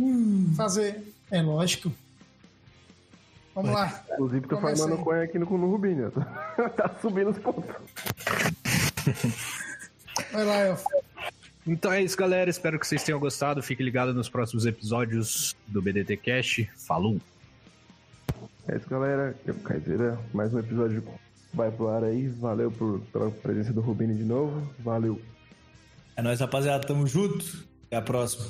fazer. É lógico. Vamos Vai. lá. Inclusive, tô Começa formando coin aqui no, no Rubinho. [LAUGHS] tá subindo os pontos. Vai lá, Elfo. Então é isso, galera. Espero que vocês tenham gostado. Fique ligado nos próximos episódios do BDT Cash. Falou! É isso, galera. Eu, mais um episódio vai pro ar aí. Valeu por, pela presença do Rubini de novo. Valeu. É nóis, rapaziada. Tamo junto. Até a próxima.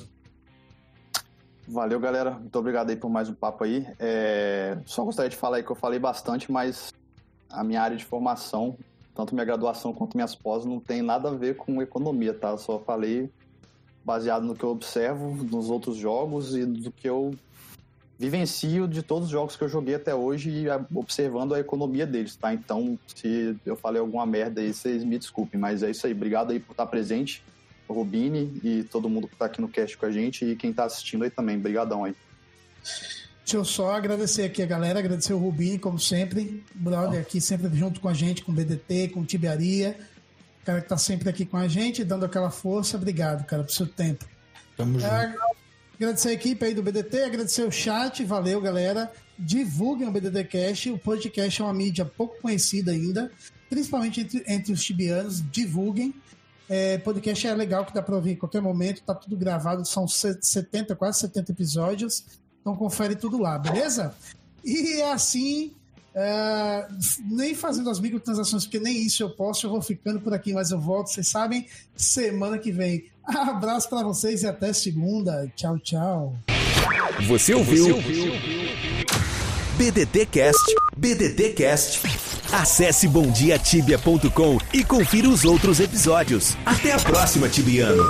Valeu, galera. Muito obrigado aí por mais um papo aí. É... Só gostaria de falar aí que eu falei bastante, mas a minha área de formação, tanto minha graduação quanto minhas pós, não tem nada a ver com economia, tá? Eu só falei baseado no que eu observo nos outros jogos e do que eu vivencio de todos os jogos que eu joguei até hoje e observando a economia deles, tá? Então, se eu falei alguma merda aí, vocês me desculpem, mas é isso aí. Obrigado aí por estar presente Rubini e todo mundo que está aqui no cast com a gente e quem está assistindo aí também. Obrigadão aí. Deixa eu só agradecer aqui a galera, agradecer o Rubinho, como sempre. Brother aqui sempre junto com a gente, com o BDT, com o Tibiaria. O cara que tá sempre aqui com a gente, dando aquela força. Obrigado, cara, pelo seu tempo. Tamo junto. É, agradecer a equipe aí do BDT, agradecer o chat, valeu, galera. Divulguem o BDT Cast. O podcast é uma mídia pouco conhecida ainda, principalmente entre, entre os tibianos. Divulguem. É, podcast é legal que dá pra ouvir em qualquer momento, tá tudo gravado, são 70, quase 70 episódios. Então confere tudo lá, beleza? E assim, é, nem fazendo as microtransações, porque nem isso eu posso, eu vou ficando por aqui, mas eu volto, vocês sabem, semana que vem. Abraço para vocês e até segunda. Tchau, tchau. Você ouviu? BDT Cast, BDT Cast. Acesse bomdiatibia.com e confira os outros episódios. Até a próxima, Tibiano.